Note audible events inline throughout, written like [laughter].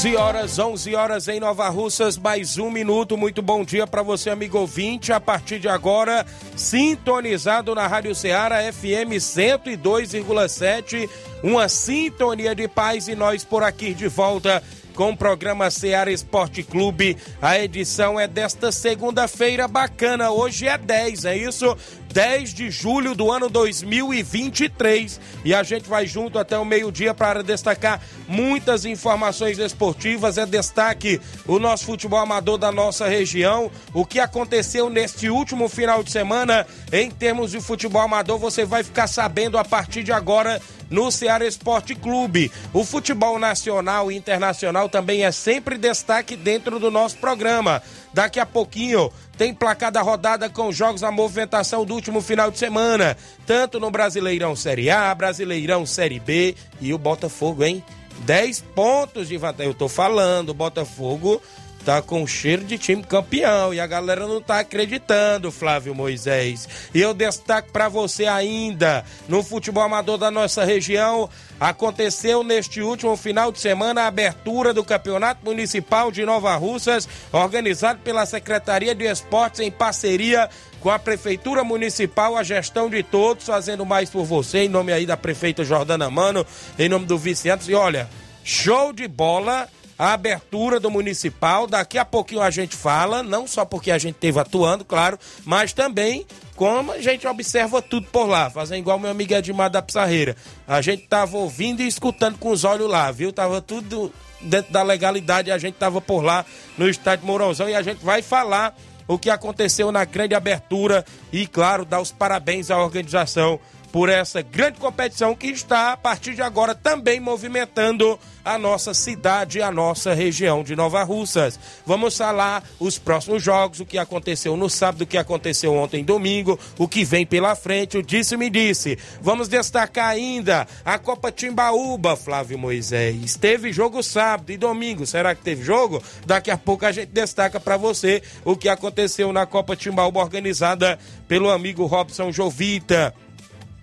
11 horas, 11 horas em Nova Russas, mais um minuto. Muito bom dia para você, amigo ouvinte. A partir de agora, sintonizado na Rádio Ceará FM 102,7, uma sintonia de paz e nós por aqui de volta com o programa Ceará Esporte Clube. A edição é desta segunda-feira bacana. Hoje é 10, é isso? 10 de julho do ano 2023. E a gente vai junto até o meio-dia para destacar muitas informações esportivas. É destaque o nosso futebol amador da nossa região. O que aconteceu neste último final de semana em termos de futebol amador, você vai ficar sabendo a partir de agora no Ceará Esporte Clube. O futebol nacional e internacional também é sempre destaque dentro do nosso programa. Daqui a pouquinho tem placar da rodada com jogos a movimentação do último final de semana, tanto no Brasileirão Série A, Brasileirão Série B e o Botafogo, hein? 10 pontos de vantagem. Eu tô falando, Botafogo tá com cheiro de time campeão e a galera não tá acreditando, Flávio Moisés. E eu destaco para você ainda, no futebol amador da nossa região, aconteceu neste último final de semana a abertura do Campeonato Municipal de Nova Russas, organizado pela Secretaria de Esportes em parceria com a Prefeitura Municipal, a gestão de todos, fazendo mais por você, em nome aí da prefeita Jordana Mano, em nome do vice E olha, show de bola a abertura do municipal. Daqui a pouquinho a gente fala, não só porque a gente esteve atuando, claro, mas também como a gente observa tudo por lá, fazendo igual meu amigo Edmar da Pissarreira. A gente tava ouvindo e escutando com os olhos lá, viu? Tava tudo dentro da legalidade, a gente tava por lá no estádio Mourãozão e a gente vai falar o que aconteceu na grande abertura e, claro, dar os parabéns à organização por essa grande competição que está, a partir de agora, também movimentando a nossa cidade, a nossa região de Nova Russas. Vamos falar os próximos jogos, o que aconteceu no sábado, o que aconteceu ontem domingo, o que vem pela frente, o disse-me disse. Vamos destacar ainda a Copa Timbaúba, Flávio Moisés. Teve jogo sábado e domingo, será que teve jogo? Daqui a pouco a gente destaca para você o que aconteceu na Copa Timbaúba organizada pelo amigo Robson Jovita.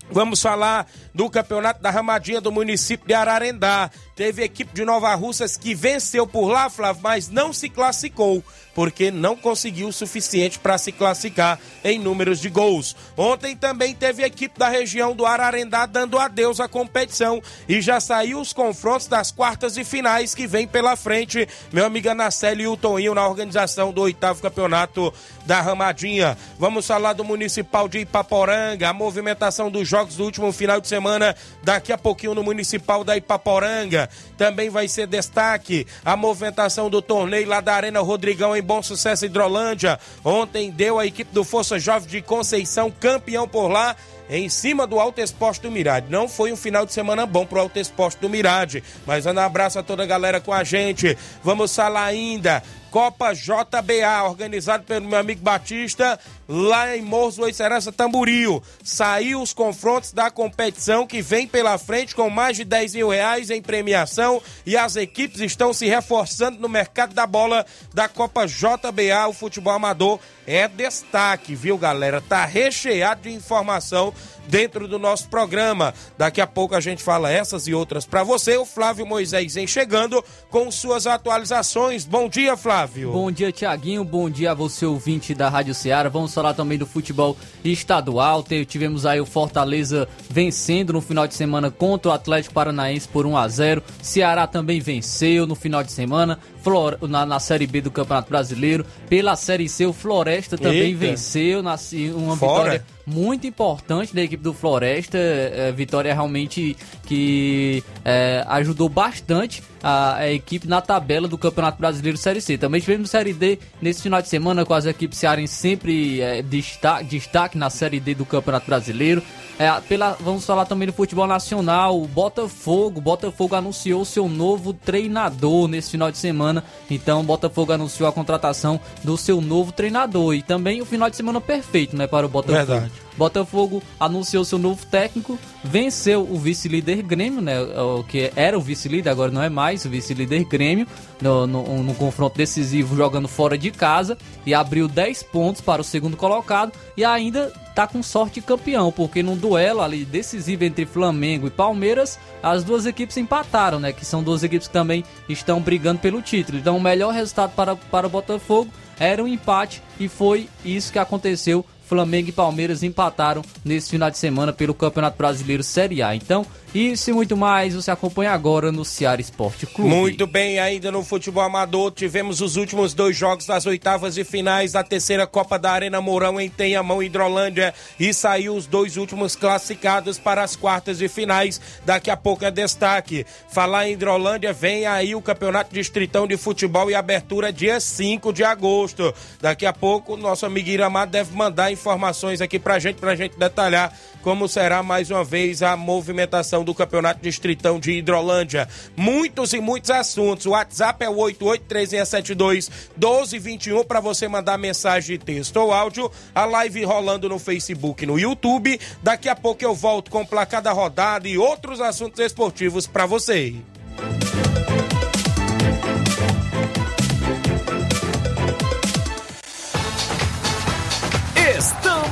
Vamos falar do campeonato da Ramadinha do município de Ararendá. Teve equipe de Nova Russas que venceu por lá, Flávio, mas não se classificou porque não conseguiu o suficiente para se classificar em números de gols. Ontem também teve equipe da região do Ararendá dando adeus à competição e já saiu os confrontos das quartas e finais que vem pela frente. Meu amigo Anaceli e o Toninho na organização do oitavo campeonato da Ramadinha. Vamos falar do Municipal de Ipaporanga, a movimentação dos jogos do último final de semana daqui a pouquinho no Municipal da Ipaporanga. Também vai ser destaque a movimentação do torneio lá da Arena Rodrigão em Bom Sucesso Hidrolândia. Ontem deu a equipe do Força Jovem de Conceição campeão por lá em cima do Alto Esporte do Mirade. Não foi um final de semana bom pro Alto Esporte do Mirade, mas um abraço a toda a galera com a gente. Vamos falar ainda Copa JBA, organizado pelo meu amigo Batista, lá em Morros do Serança Tamboril. Saiu os confrontos da competição que vem pela frente com mais de 10 mil reais em premiação e as equipes estão se reforçando no mercado da bola da Copa JBA, o futebol amador é destaque, viu galera? Tá recheado de informação dentro do nosso programa. Daqui a pouco a gente fala essas e outras para você. O Flávio Moisés vem chegando com suas atualizações. Bom dia, Flávio. Bom dia, Tiaguinho. Bom dia a você, ouvinte da Rádio Ceará. Vamos falar também do futebol estadual. Tivemos aí o Fortaleza vencendo no final de semana contra o Atlético Paranaense por 1 a 0. Ceará também venceu no final de semana. Flor, na, na Série B do Campeonato Brasileiro. Pela Série C, o Floresta também Eita. venceu, na, uma Fora. vitória muito importante da equipe do Floresta. É, vitória realmente que é, ajudou bastante a, a equipe na tabela do Campeonato Brasileiro Série C. Também tivemos Série D nesse final de semana com as equipes cearenses sempre é, destaque, destaque na Série D do Campeonato Brasileiro. É, pela, vamos falar também do futebol nacional. O Botafogo. Botafogo anunciou seu novo treinador nesse final de semana. Então, o Botafogo anunciou a contratação do seu novo treinador. E também o final de semana perfeito, né, para o Botafogo. Verdade. Botafogo anunciou seu novo técnico, venceu o vice-líder Grêmio, né? O que era o vice-líder, agora não é mais o vice-líder Grêmio, no, no, no confronto decisivo jogando fora de casa e abriu 10 pontos para o segundo colocado e ainda tá com sorte campeão, porque num duelo ali decisivo entre Flamengo e Palmeiras, as duas equipes empataram, né? Que são duas equipes que também estão brigando pelo título. Então o melhor resultado para, para o Botafogo era um empate e foi isso que aconteceu. Flamengo e Palmeiras empataram nesse final de semana pelo Campeonato Brasileiro Série A. Então, isso e muito mais você acompanha agora no Ceará Esporte Clube. Muito bem, ainda no futebol amador, tivemos os últimos dois jogos das oitavas de finais da terceira Copa da Arena Mourão em Tenhamão, Hidrolândia, e saiu os dois últimos classificados para as quartas de finais. Daqui a pouco é destaque. Falar em Hidrolândia, vem aí o Campeonato Distritão de Futebol e abertura dia 5 de agosto. Daqui a pouco, nosso amigo Iramar deve mandar informações aqui pra gente, pra gente detalhar como será mais uma vez a movimentação do Campeonato Distritão de Hidrolândia. Muitos e muitos assuntos. O WhatsApp é o 883672-1221 para você mandar mensagem de texto ou áudio. A live rolando no Facebook no YouTube. Daqui a pouco eu volto com o placar da rodada e outros assuntos esportivos para você.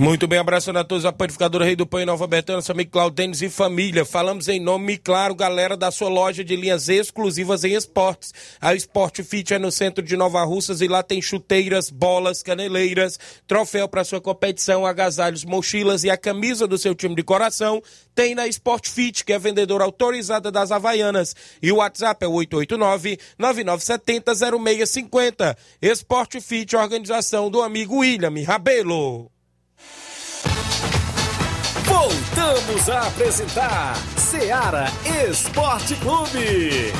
Muito bem, abraçando a todos a panificadora Rei do Pão em Nova Betânia, nosso amigo Claudênis e família. Falamos em nome, claro, galera, da sua loja de linhas exclusivas em esportes. A Sport Fit é no centro de Nova Russas e lá tem chuteiras, bolas, caneleiras, troféu para sua competição, agasalhos, mochilas e a camisa do seu time de coração. Tem na Sport Fit, que é vendedora autorizada das Havaianas. E o WhatsApp é 889-9970-0650. Sport Fit, organização do amigo William Rabelo. Voltamos a apresentar Seara Esporte Clube.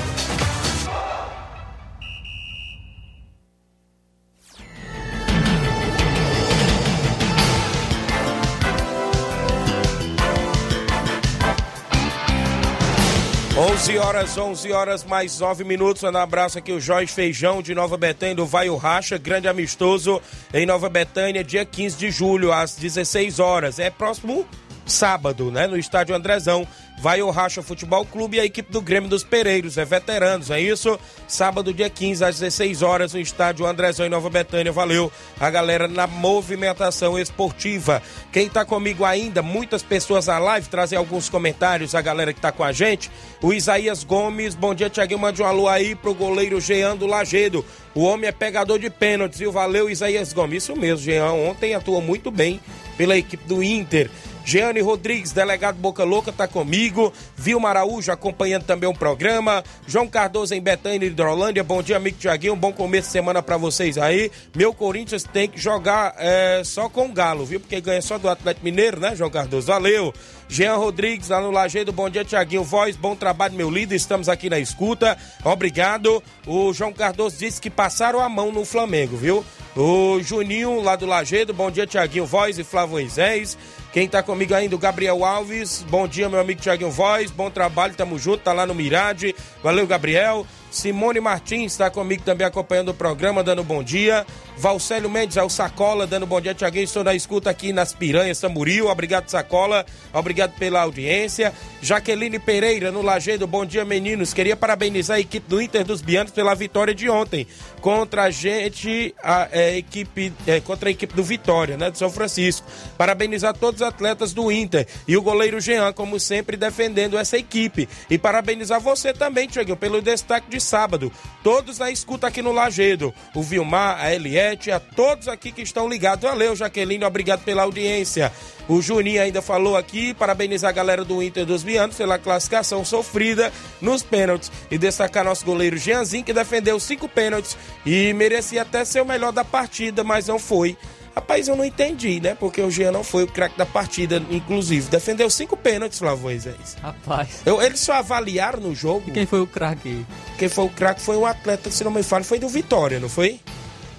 11 horas, 11 horas mais 9 minutos. Um abraço aqui o Jorge Feijão de Nova Betânia do Vai o Racha, grande amistoso em Nova Betânia, dia 15 de julho, às 16 horas. É próximo sábado, né? No estádio Andrezão. Vai o Racha Futebol Clube e a equipe do Grêmio dos Pereiros, é veteranos, é isso? Sábado, dia 15, às 16 horas, no estádio Andrezão em Nova Betânia. Valeu a galera na movimentação esportiva. Quem tá comigo ainda, muitas pessoas na live, trazer alguns comentários, a galera que tá com a gente. O Isaías Gomes, bom dia, Tiaguinho, mande um alô aí pro goleiro Jean do Lagedo. O homem é pegador de pênaltis, viu? Valeu, Isaías Gomes. Isso mesmo, Jean ontem atuou muito bem pela equipe do Inter. Jeane Rodrigues, delegado Boca Louca, tá comigo. Vilma Araújo acompanhando também o programa. João Cardoso em Betânia, Hidrolândia. Bom dia, amigo Tiaguinho. Bom começo de semana para vocês aí. Meu Corinthians tem que jogar é, só com o Galo, viu? Porque ganha só do Atlético Mineiro, né, João Cardoso? Valeu. Jean Rodrigues, lá no Lajeado, bom dia, Tiaguinho Voz, bom trabalho, meu líder, estamos aqui na escuta, obrigado. O João Cardoso disse que passaram a mão no Flamengo, viu? O Juninho, lá do Lajeado, bom dia, Tiaguinho Voz e Flávio Moisés. Quem tá comigo ainda, o Gabriel Alves, bom dia, meu amigo Tiaguinho Voz, bom trabalho, tamo junto, tá lá no Mirade, valeu, Gabriel. Simone Martins está comigo também acompanhando o programa, dando bom dia. Valcélio Mendes, é o Sacola, dando bom dia, Tiaguinho. Estou na escuta aqui nas Piranhas, Tamburil. Obrigado, Sacola. Obrigado pela audiência. Jaqueline Pereira, no Lajeado, bom dia, meninos. Queria parabenizar a equipe do Inter dos Bianos pela vitória de ontem contra a gente, a, é, equipe, é, contra a equipe do Vitória, né, de São Francisco. Parabenizar todos os atletas do Inter e o goleiro Jean, como sempre, defendendo essa equipe. E parabenizar você também, Tiaguinho, pelo destaque de sábado. Todos na escuta aqui no Lagedo. O Vilmar, a Eliette, a todos aqui que estão ligados. Valeu, Jaqueline, obrigado pela audiência. O Juninho ainda falou aqui, parabenizar a galera do Inter dos Bianos pela classificação sofrida nos pênaltis e destacar nosso goleiro Jeanzinho, que defendeu cinco pênaltis e merecia até ser o melhor da partida, mas não foi. Rapaz, eu não entendi, né? Porque o Jean não foi o craque da partida, inclusive. Defendeu cinco pênaltis, Flávio Moisés. Rapaz. Eu, eles só avaliaram no jogo. E quem foi o craque? Quem foi o craque foi um atleta, se não me falo, foi do Vitória, não foi?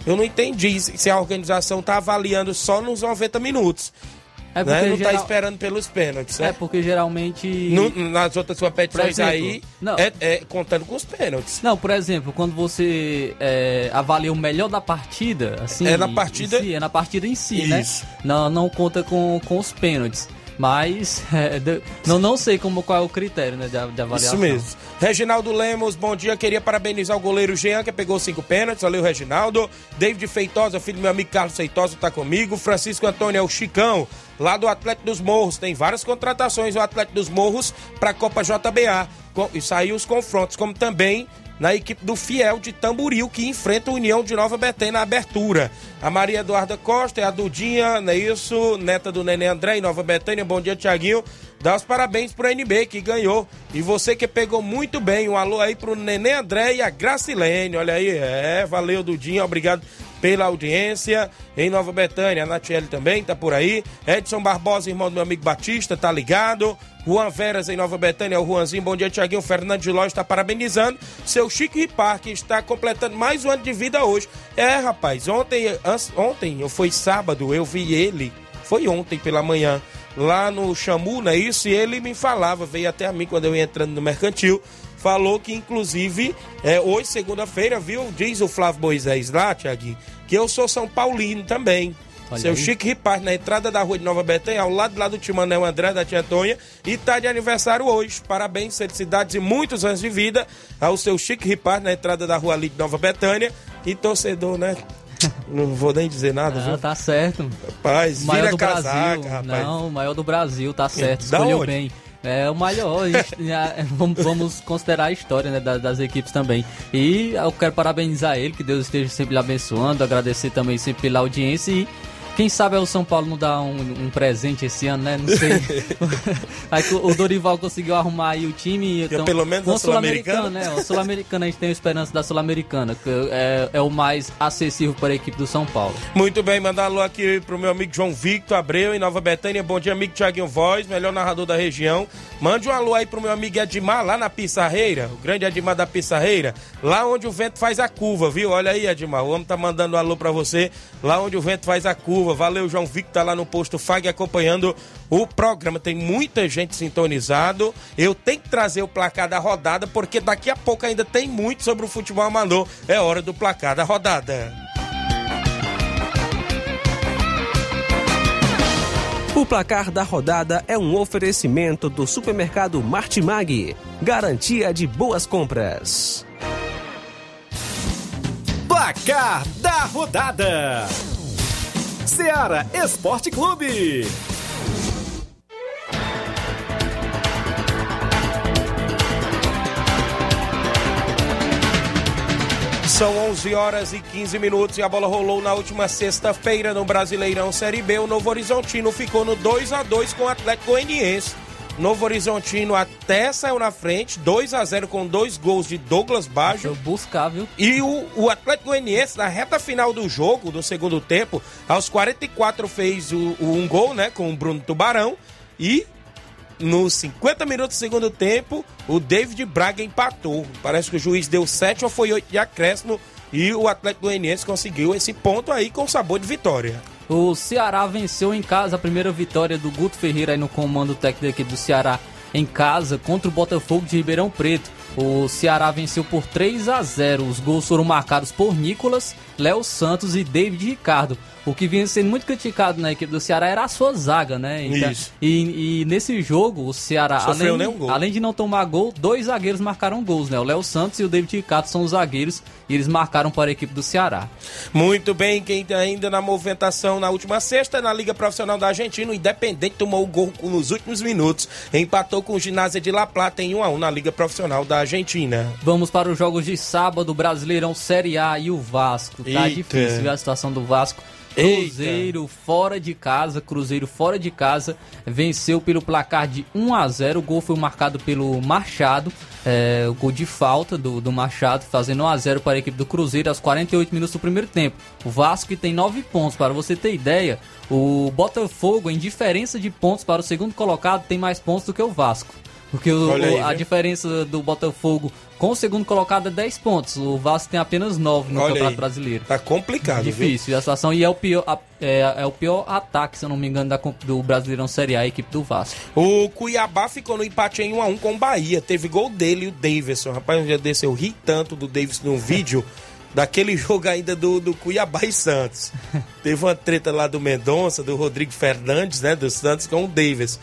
Eu não entendi se a organização tá avaliando só nos 90 minutos. É né? Não geral... tá esperando pelos pênaltis, É porque geralmente. No, nas outras competições exemplo, aí, não. É, é, contando com os pênaltis. Não, por exemplo, quando você é, avalia o melhor da partida, assim. É na partida. Si, é na partida em si, né? Isso. né? Não, não conta com, com os pênaltis. Mas [laughs] é, de, não, não sei como, qual é o critério né, de, de avaliação. Isso mesmo. Reginaldo Lemos, bom dia. Queria parabenizar o goleiro Jean, que pegou cinco pênaltis. Valeu, Reginaldo. David Feitosa, filho do meu amigo Carlos Feitosa, está comigo. Francisco Antônio é o Chicão, lá do Atlético dos Morros. Tem várias contratações o Atlético dos Morros para a Copa JBA. E saiu os confrontos, como também na equipe do Fiel de Tamburil que enfrenta a União de Nova Betém na abertura. A Maria Eduarda Costa é a Dudinha, não é isso? Neta do Nenê André em Nova Betânia. Bom dia, Tiaguinho. Dá os parabéns pro NB que ganhou. E você que pegou muito bem. Um alô aí pro Nenê André e a Gracilene. Olha aí, é, valeu, Dudinha. Obrigado pela audiência em Nova Betânia. A Natiele também tá por aí. Edson Barbosa, irmão do meu amigo Batista, tá ligado. Juan Veras em Nova Betânia, o Juanzinho, bom dia, Tiaguinho. Fernando de Ló está parabenizando. Seu Chico Ripar, que está completando mais um ano de vida hoje. É, rapaz, ontem, ontem, foi sábado, eu vi ele, foi ontem pela manhã, lá no Xamu, não é isso? E ele me falava, veio até a mim quando eu ia entrando no mercantil falou que, inclusive, é, hoje, segunda-feira, viu? Diz o Flávio Moisés lá, Tiaguinho, que eu sou São Paulino também. Olha Seu aí. Chico Ripaz, na entrada da rua de Nova Betânia, ao lado lá do Timanel André, da Tia Antônia, e tá de aniversário hoje. Parabéns, felicidades e muitos anos de vida ao seu Chico Ripaz, na entrada da rua ali de Nova Betânia. E torcedor, né? [laughs] Não vou nem dizer nada, ah, viu? Tá certo. Rapaz, maior do casaca, Brasil. rapaz. Não, o maior do Brasil, tá certo. Escolheu onde? bem. É o maior, [laughs] vamos considerar a história né, das, das, equipes também. E eu quero parabenizar ele, que Deus esteja sempre lhe abençoando, agradecer também sempre pela audiência e quem sabe é o São Paulo não dá um, um presente esse ano, né? Não sei. [laughs] aí o Dorival conseguiu arrumar aí o time. Então, pelo menos a Sul-Americana. né? O Sul-Americana a gente tem a esperança da Sul-Americana, que é, é, o mais acessível para a equipe do São Paulo. Muito bem, mandar alô aqui pro meu amigo João Victor Abreu, em Nova Betânia. Bom dia, amigo Thiaguinho Voz, melhor narrador da região. Mande um alô aí pro meu amigo Edmar, lá na Pissarreira, o grande Edmar da Pissarreira, lá onde o vento faz a curva, viu? Olha aí, Edmar, o homem tá mandando um alô para você, lá onde o vento faz a curva curva. Valeu, João Victor, tá lá no posto FAG acompanhando o programa. Tem muita gente sintonizado. Eu tenho que trazer o placar da rodada, porque daqui a pouco ainda tem muito sobre o futebol amador. É hora do placar da rodada. O placar da rodada é um oferecimento do supermercado Martimag. Garantia de boas compras. Placar da rodada. Seara Esporte Clube. São 11 horas e 15 minutos e a bola rolou na última sexta-feira no Brasileirão Série B. O Novo Horizontino ficou no 2 a 2 com o Atlético Goianiense. Novo Horizontino até saiu na frente, 2 a 0 com dois gols de Douglas Baggio. buscar, viu? E o, o Atlético Goianiense, na reta final do jogo, do segundo tempo, aos 44 fez o, o um gol, né, com o Bruno Tubarão. E nos 50 minutos do segundo tempo, o David Braga empatou. Parece que o juiz deu 7 ou foi 8 de acréscimo e o Atlético Goianiense conseguiu esse ponto aí com sabor de vitória. O Ceará venceu em casa a primeira vitória do Guto Ferreira no comando técnico do Ceará em casa contra o Botafogo de Ribeirão Preto. O Ceará venceu por 3 a 0. Os gols foram marcados por Nicolas, Léo Santos e David Ricardo. O que vinha sendo muito criticado na equipe do Ceará era a sua zaga, né? Então, Isso. E, e, nesse jogo, o Ceará, Sofreu além, gol. além de não tomar gol, dois zagueiros marcaram gols, né? O Léo Santos e o David Ricardo são os zagueiros e eles marcaram para a equipe do Ceará. Muito bem, quem tá ainda na movimentação na última sexta, na Liga Profissional da Argentina, o Independente tomou o gol nos últimos minutos, empatou com o Ginásio de La Plata em 1 a 1 na Liga Profissional da Argentina. Vamos para os jogos de sábado, Brasileirão Série A e o Vasco. Tá Eita. difícil a situação do Vasco. Cruzeiro fora de casa, Cruzeiro fora de casa, venceu pelo placar de 1 a 0. O gol foi marcado pelo Machado, é, o gol de falta do, do Machado, fazendo 1 a 0 para a equipe do Cruzeiro aos 48 minutos do primeiro tempo. O Vasco que tem 9 pontos, para você ter ideia, o Botafogo, em diferença de pontos para o segundo colocado, tem mais pontos do que o Vasco. Porque o- aí, a viu? diferença do Botafogo com o segundo colocado é 10 pontos. O Vasco tem apenas 9 no Olha Campeonato aí. Brasileiro. Tá complicado, viu? Difícil a situação e é o pior, é, é o pior ataque, se eu não me engano, da, do Brasileirão Série A, a equipe do Vasco. O Cuiabá ficou no empate em 1 a 1 com o Bahia. Teve gol dele e o Davidson. Rapaz, um dia desse eu ri tanto do Davidson num vídeo [laughs] daquele jogo ainda do, do Cuiabá e Santos. [laughs] Teve uma treta lá do Mendonça, do Rodrigo Fernandes, né, do Santos com o Davidson.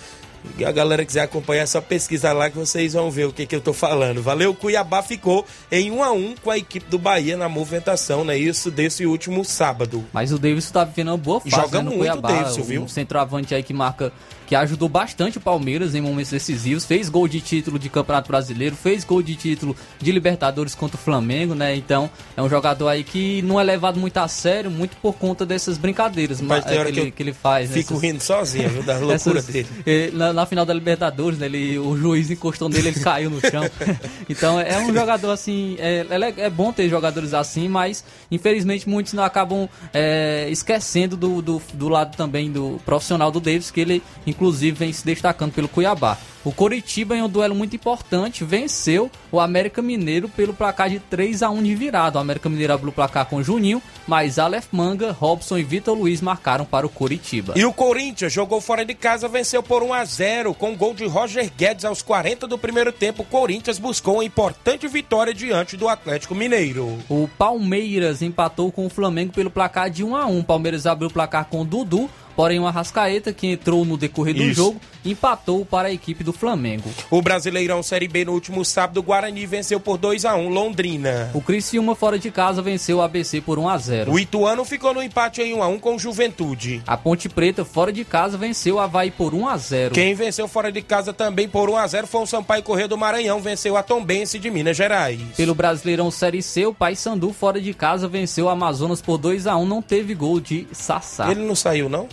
E a galera quiser acompanhar, é só pesquisar lá que vocês vão ver o que, que eu tô falando. Valeu, Cuiabá ficou em 1 a 1 com a equipe do Bahia na movimentação, né? Isso desse último sábado. Mas o Davidson tá vivendo uma boa fase Joga né, no muito Cuiabá. o Davidson, um viu? centroavante aí que marca, que ajudou bastante o Palmeiras em momentos decisivos, fez gol de título de Campeonato Brasileiro, fez gol de título de Libertadores contra o Flamengo, né? Então é um jogador aí que não é levado muito a sério, muito por conta dessas brincadeiras Mas ma- tem é, hora que, que ele, que ele faz. né, Fico essas- rindo sozinho, viu, da loucura [laughs] dele. eh, Na, na final da Libertadores, né, ele, o juiz encostou nele, ele caiu no chão. [laughs] então é um jogador assim. É, é é bom ter jogadores assim, mas infelizmente muitos não acabam é, esquecendo do, do, do lado também do profissional do Davis, que ele inclusive vem se destacando pelo Cuiabá. O Coritiba, em um duelo muito importante, venceu o América Mineiro pelo placar de 3 a 1 de virada. O América Mineiro abriu o placar com Juninho, mas Aleph Manga, Robson e Vitor Luiz marcaram para o Coritiba. E o Corinthians jogou fora de casa, venceu por 1 a 0 com gol de Roger Guedes aos 40 do primeiro tempo. O Corinthians buscou uma importante vitória diante do Atlético Mineiro. O Palmeiras empatou com o Flamengo pelo placar de 1 a 1. O Palmeiras abriu o placar com o Dudu, porém o Arrascaeta, que entrou no decorrer do Isso. jogo, empatou para a equipe do Flamengo. O Brasileirão Série B no último sábado, o Guarani venceu por 2 a 1 Londrina. O Criciúma fora de casa venceu o ABC por 1 a 0. O Ituano ficou no empate em 1 a 1 com Juventude. A Ponte Preta fora de casa venceu o Havaí por 1 a 0. Quem venceu fora de casa também por 1 a 0 foi o Sampaio Correia do Maranhão, venceu a Tombense de Minas Gerais. Pelo Brasileirão Série C, o Paysandu fora de casa venceu o Amazonas por 2 a 1, não teve gol de Sassá. Ele não saiu, não?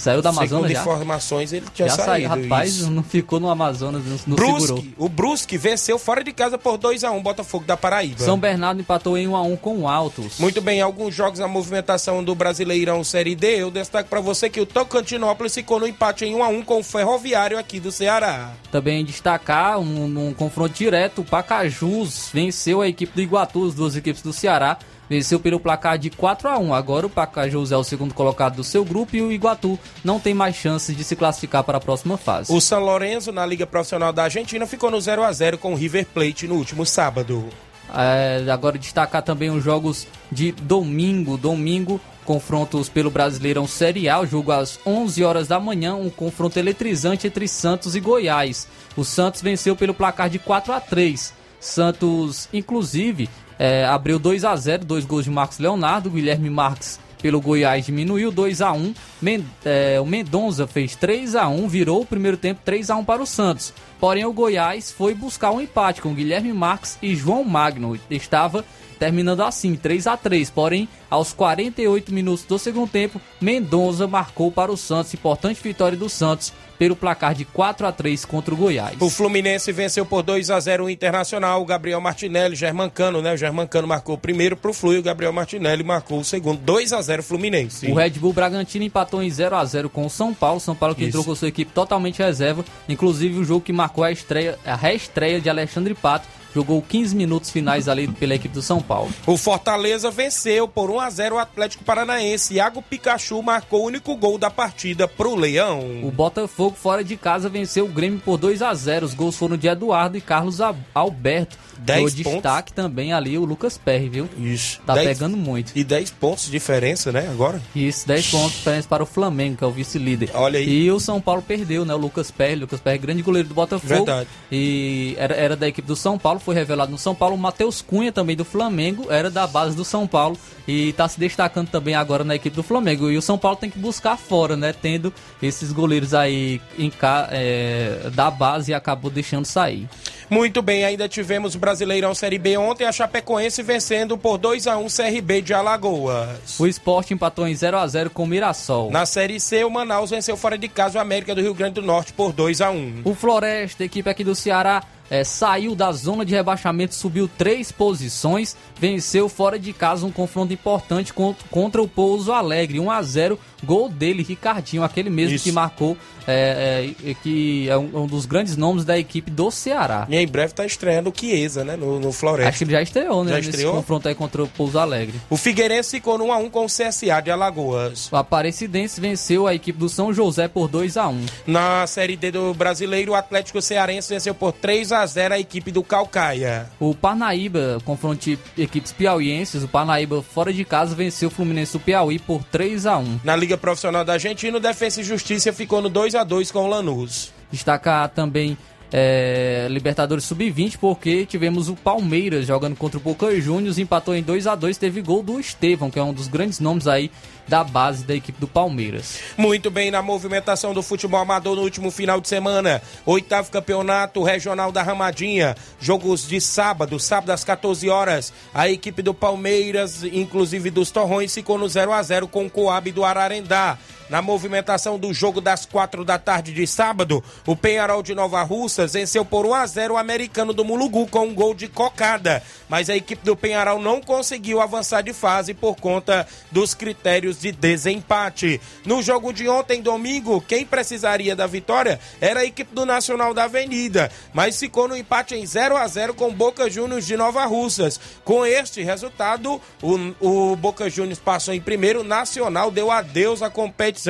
Saiu da Amazonas Segundo já? informações, ele tinha Já saiu, saído. rapaz, isso. não ficou no Amazonas, não, não segurou. Brusque, o Brusque venceu fora de casa por 2 a 1 Botafogo da Paraíba. São Bernardo empatou em 1 a 1 com o Altos. Muito bem, alguns jogos na movimentação do Brasileirão Série D. Eu destaco pra você que o Tocantinópolis ficou no empate em 1 a 1 com o Ferroviário aqui do Ceará. Também destacar um, num confronto direto, o Pacajus venceu a equipe do Iguatu, as duas equipes do Ceará. Venceu pelo placar de 4 a 1 Agora o Pacajus é o segundo colocado do seu grupo e o Iguatu não tem mais chances de se classificar para a próxima fase. O São Lourenço, na Liga Profissional da Argentina, ficou no 0 a 0 com o River Plate no último sábado. É, agora destacar também os jogos de domingo. Domingo, confrontos pelo Brasileirão Série A. Jogo às 11 horas da manhã, um confronto eletrizante entre Santos e Goiás. O Santos venceu pelo placar de 4 a 3 Santos, inclusive, é, abriu 2 a 0 dois gols de Marcos Leonardo. Guilherme Marques pelo Goiás diminuiu 2 a 1 Men- é, O Mendonça fez 3 a 1 virou o primeiro tempo 3 a 1 para o Santos. Porém, o Goiás foi buscar um empate com Guilherme Marques e João Magno. Estava terminando assim, 3 a 3 Porém, aos 48 minutos do segundo tempo, Mendonça marcou para o Santos. Importante vitória do Santos pelo placar de 4 a 3 contra o Goiás. O Fluminense venceu por 2 a 0 o Internacional. O Gabriel Martinelli, Germancano, né? O Germancano marcou o primeiro pro Flu e o Gabriel Martinelli marcou o segundo. 2 a 0 Fluminense. O Red Bull Bragantino empatou em 0 a 0 com o São Paulo. São Paulo que Isso. entrou com sua equipe totalmente reserva. Inclusive o jogo que marcou a estreia, a reestreia de Alexandre Pato jogou 15 minutos finais ali pela equipe do São Paulo. O Fortaleza venceu por 1 a 0 o Atlético Paranaense. Iago Pikachu marcou o único gol da partida pro Leão. O Botafogo fora de casa venceu o Grêmio por 2 a 0. Os gols foram de Eduardo e Carlos Alberto. 10 no destaque também ali o Lucas Perry, viu? Isso. Tá dez, pegando muito. E 10 pontos de diferença, né, agora? Isso, 10 pontos de diferença para o Flamengo, que é o vice-líder. Olha aí. E o São Paulo perdeu, né, o Lucas Perry. Lucas Perry, grande goleiro do Botafogo. Verdade. E era, era da equipe do São Paulo, foi revelado no São Paulo. O Matheus Cunha, também do Flamengo, era da base do São Paulo e tá se destacando também agora na equipe do Flamengo. E o São Paulo tem que buscar fora, né, tendo esses goleiros aí em, é, da base e acabou deixando sair. Muito bem, ainda tivemos o Brasileirão Série B ontem, a Chapecoense vencendo por 2 a 1 CRB de Alagoas. O esporte empatou em 0 a 0 com o Mirassol. Na Série C, o Manaus venceu fora de casa o América do Rio Grande do Norte por 2 a 1 O Floresta, equipe aqui do Ceará, é, saiu da zona de rebaixamento, subiu três posições, venceu fora de casa um confronto importante contra, contra o Pouso Alegre, 1 a 0 gol dele, Ricardinho, aquele mesmo Isso. que marcou, é, é, que é um, um, dos grandes nomes da equipe do Ceará. E em breve está estreando o Chiesa, né, no, no Floresta. Acho que ele já estreou, né, já estreou? nesse confronto aí contra o Pouso Alegre. O Figueirense ficou no 1x1 com o CSA de Alagoas. O Aparecidense venceu a equipe do São José por 2 a 1 Na Série D do Brasileiro, o Atlético Cearense venceu por 3 a 0 a equipe do Calcaia. O Parnaíba, confronto de equipes piauienses, o Parnaíba fora de casa venceu o Fluminense do Piauí por 3 a 1 Na Liga Profissional da Argentina, o Defensa e Justiça ficou no 2 a 2 com o Lanús. Destacar também é, Libertadores Sub-20, porque tivemos o Palmeiras jogando contra o Boca Juniors, empatou em 2 a 2 teve gol do Estevão, que é um dos grandes nomes aí da base da equipe do Palmeiras. Muito bem, na movimentação do futebol amador no último final de semana, oitavo campeonato regional da Ramadinha, jogos de sábado, sábado às 14 horas, a equipe do Palmeiras, inclusive dos Torrões, ficou no 0 a 0 com o Coab do Ararendá. Na movimentação do jogo das quatro da tarde de sábado, o Penharol de Nova Russas venceu por 1 a 0 o americano do Mulugu com um gol de cocada. Mas a equipe do Penharol não conseguiu avançar de fase por conta dos critérios de desempate. No jogo de ontem, domingo, quem precisaria da vitória era a equipe do Nacional da Avenida, mas ficou no empate em 0 a 0 com Boca Juniors de Nova Russas. Com este resultado, o, o Boca Juniors passou em primeiro, o Nacional deu adeus à competição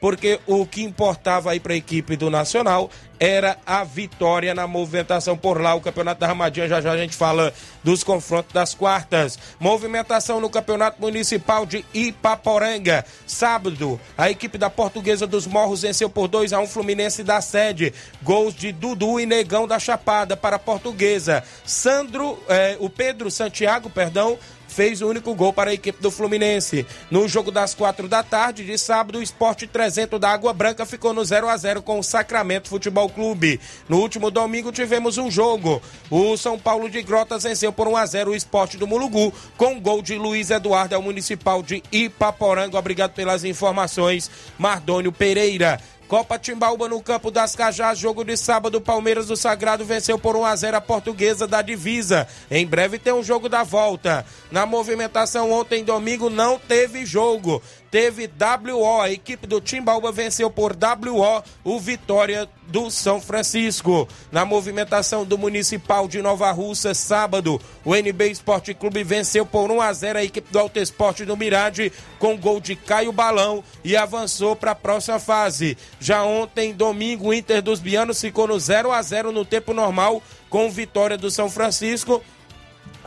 porque o que importava aí para a equipe do Nacional era a vitória na movimentação por lá. O Campeonato da Ramadinha, já já a gente fala dos confrontos das quartas. Movimentação no Campeonato Municipal de Ipaporanga. Sábado, a equipe da Portuguesa dos Morros venceu por 2 a 1 Fluminense da sede. Gols de Dudu e Negão da Chapada para a Portuguesa. Sandro, eh, o Pedro Santiago, perdão, fez o único gol para a equipe do Fluminense. No jogo das quatro da tarde de sábado, o Esporte 300 da Água Branca ficou no 0 a 0 com o Sacramento Futebol Clube. No último domingo tivemos um jogo. O São Paulo de Grotas venceu por 1 a 0 o Esporte do Mulugu com gol de Luiz Eduardo ao Municipal de Ipaporanga. Obrigado pelas informações, Mardônio Pereira. Copa Timbaúba no campo das Cajás, jogo de sábado, Palmeiras do Sagrado venceu por 1 a 0 a Portuguesa da Divisa. Em breve tem um jogo da volta. Na movimentação ontem domingo não teve jogo teve WO. A equipe do Timbaúba venceu por WO o Vitória do São Francisco. Na movimentação do Municipal de Nova Russa, sábado, o NB Esporte Clube venceu por 1 a 0 a equipe do Alto Esporte do Mirade com gol de Caio Balão e avançou para a próxima fase. Já ontem, domingo, o Inter dos Bianos ficou no 0 a 0 no tempo normal com vitória do São Francisco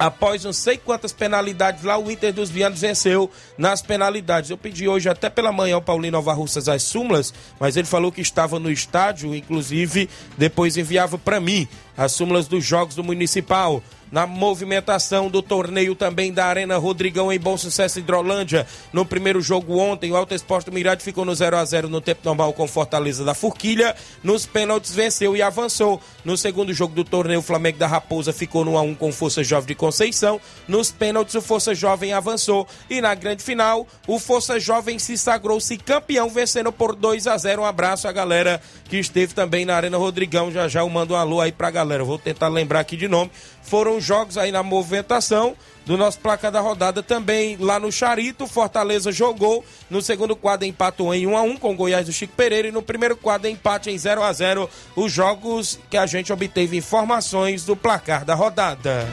Após não sei quantas penalidades lá, o Inter dos Vianos venceu nas penalidades. Eu pedi hoje até pela manhã ao Paulinho Nova Russas as súmulas, mas ele falou que estava no estádio, inclusive depois enviava para mim as súmulas dos jogos do Municipal. Na movimentação do torneio também da Arena Rodrigão em Bom Sucesso Hidrolândia. No primeiro jogo ontem, o Alto Esporte Mirade ficou no 0 a 0 no tempo normal com Fortaleza da Forquilha. Nos pênaltis venceu e avançou. No segundo jogo do torneio, o Flamengo da Raposa ficou no 1 a 1 com Força Jovem de Conceição. Nos pênaltis, o Força Jovem avançou. E na grande final, o Força Jovem se sagrou-se campeão, vencendo por 2 a 0 Um abraço à galera que esteve também na Arena Rodrigão. Já já eu mando um alô aí pra galera. Vou tentar lembrar aqui de nome. Foram jogos aí na movimentação do nosso placar da rodada também lá no Charito. Fortaleza jogou no segundo quadro empatou em 1 a 1 com o Goiás do Chico Pereira e no primeiro quadro empate em 0 a 0 os jogos que a gente obteve informações do placar da rodada.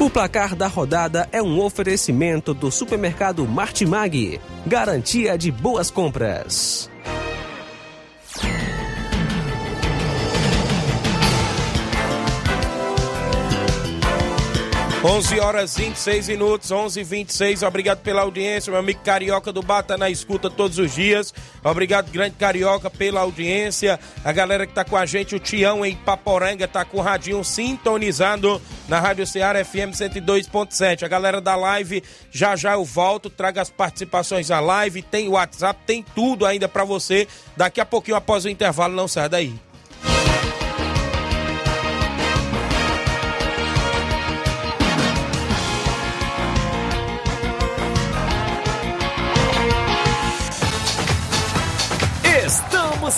O placar da rodada é um oferecimento do supermercado Martimag, garantia de boas compras. 11 horas 26 minutos, 11 26 Obrigado pela audiência, meu amigo Carioca do Bata na escuta todos os dias. Obrigado, grande Carioca, pela audiência. A galera que tá com a gente, o Tião em Paporanga, tá com o radinho sintonizado na Rádio Ceará FM 102.7. A galera da live, já já eu volto, traga as participações à live, tem WhatsApp, tem tudo ainda para você. Daqui a pouquinho após o intervalo, não sai daí.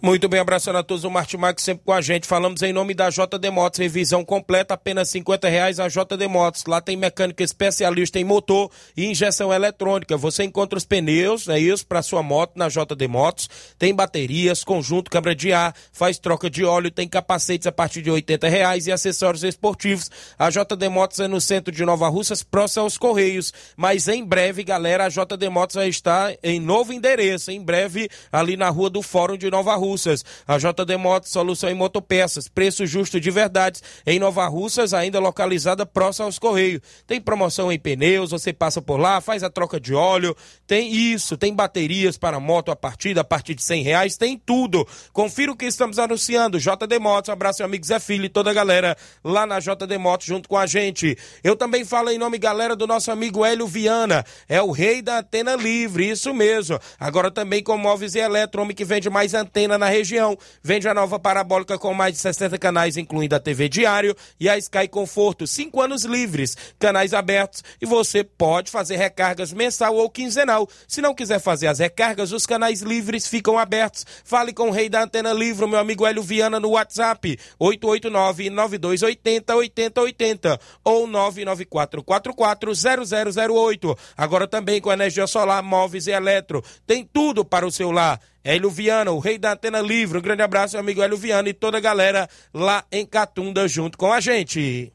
Muito bem, abraçando a todos o Martimax sempre com a gente. Falamos em nome da JD Motos, revisão completa, apenas 50 reais a JD Motos. Lá tem mecânica especialista em motor e injeção eletrônica. Você encontra os pneus, é isso, para sua moto na JD Motos. Tem baterias, conjunto, câmara de ar, faz troca de óleo, tem capacetes a partir de 80 reais e acessórios esportivos. A JD Motos é no centro de Nova Russas, próximo aos Correios. Mas em breve, galera, a JD Motos vai estar em novo endereço. Em breve, ali na rua do Fórum de Nova Russas. A JD Motos, solução em motopeças, preço justo de verdade. Em Nova Russas, ainda localizada próximo aos Correios. Tem promoção em pneus, você passa por lá, faz a troca de óleo. Tem isso, tem baterias para moto a partir, a partir de 100 reais, tem tudo. Confira o que estamos anunciando. JD Motos, um abraço, meu amigo Zé Filho e toda a galera lá na JD Motos junto com a gente. Eu também falo em nome, galera, do nosso amigo Hélio Viana. É o rei da antena livre, isso mesmo. Agora também com móveis e eletro, homem que vende mais antena na região. Vende a nova parabólica com mais de 60 canais, incluindo a TV Diário e a Sky Conforto. Cinco anos livres, canais abertos e você pode fazer recargas mensal ou quinzenal. Se não quiser fazer as recargas, os canais livres ficam abertos. Fale com o rei da antena livre, meu amigo Hélio Viana, no WhatsApp 889-9280-8080 ou 994440008. Agora também com energia solar, móveis e eletro. Tem tudo para o seu lar. Hélio Viana, o rei da antena livre. Um grande abraço, meu amigo Hélio Viana e toda a galera lá em Catunda junto com a gente.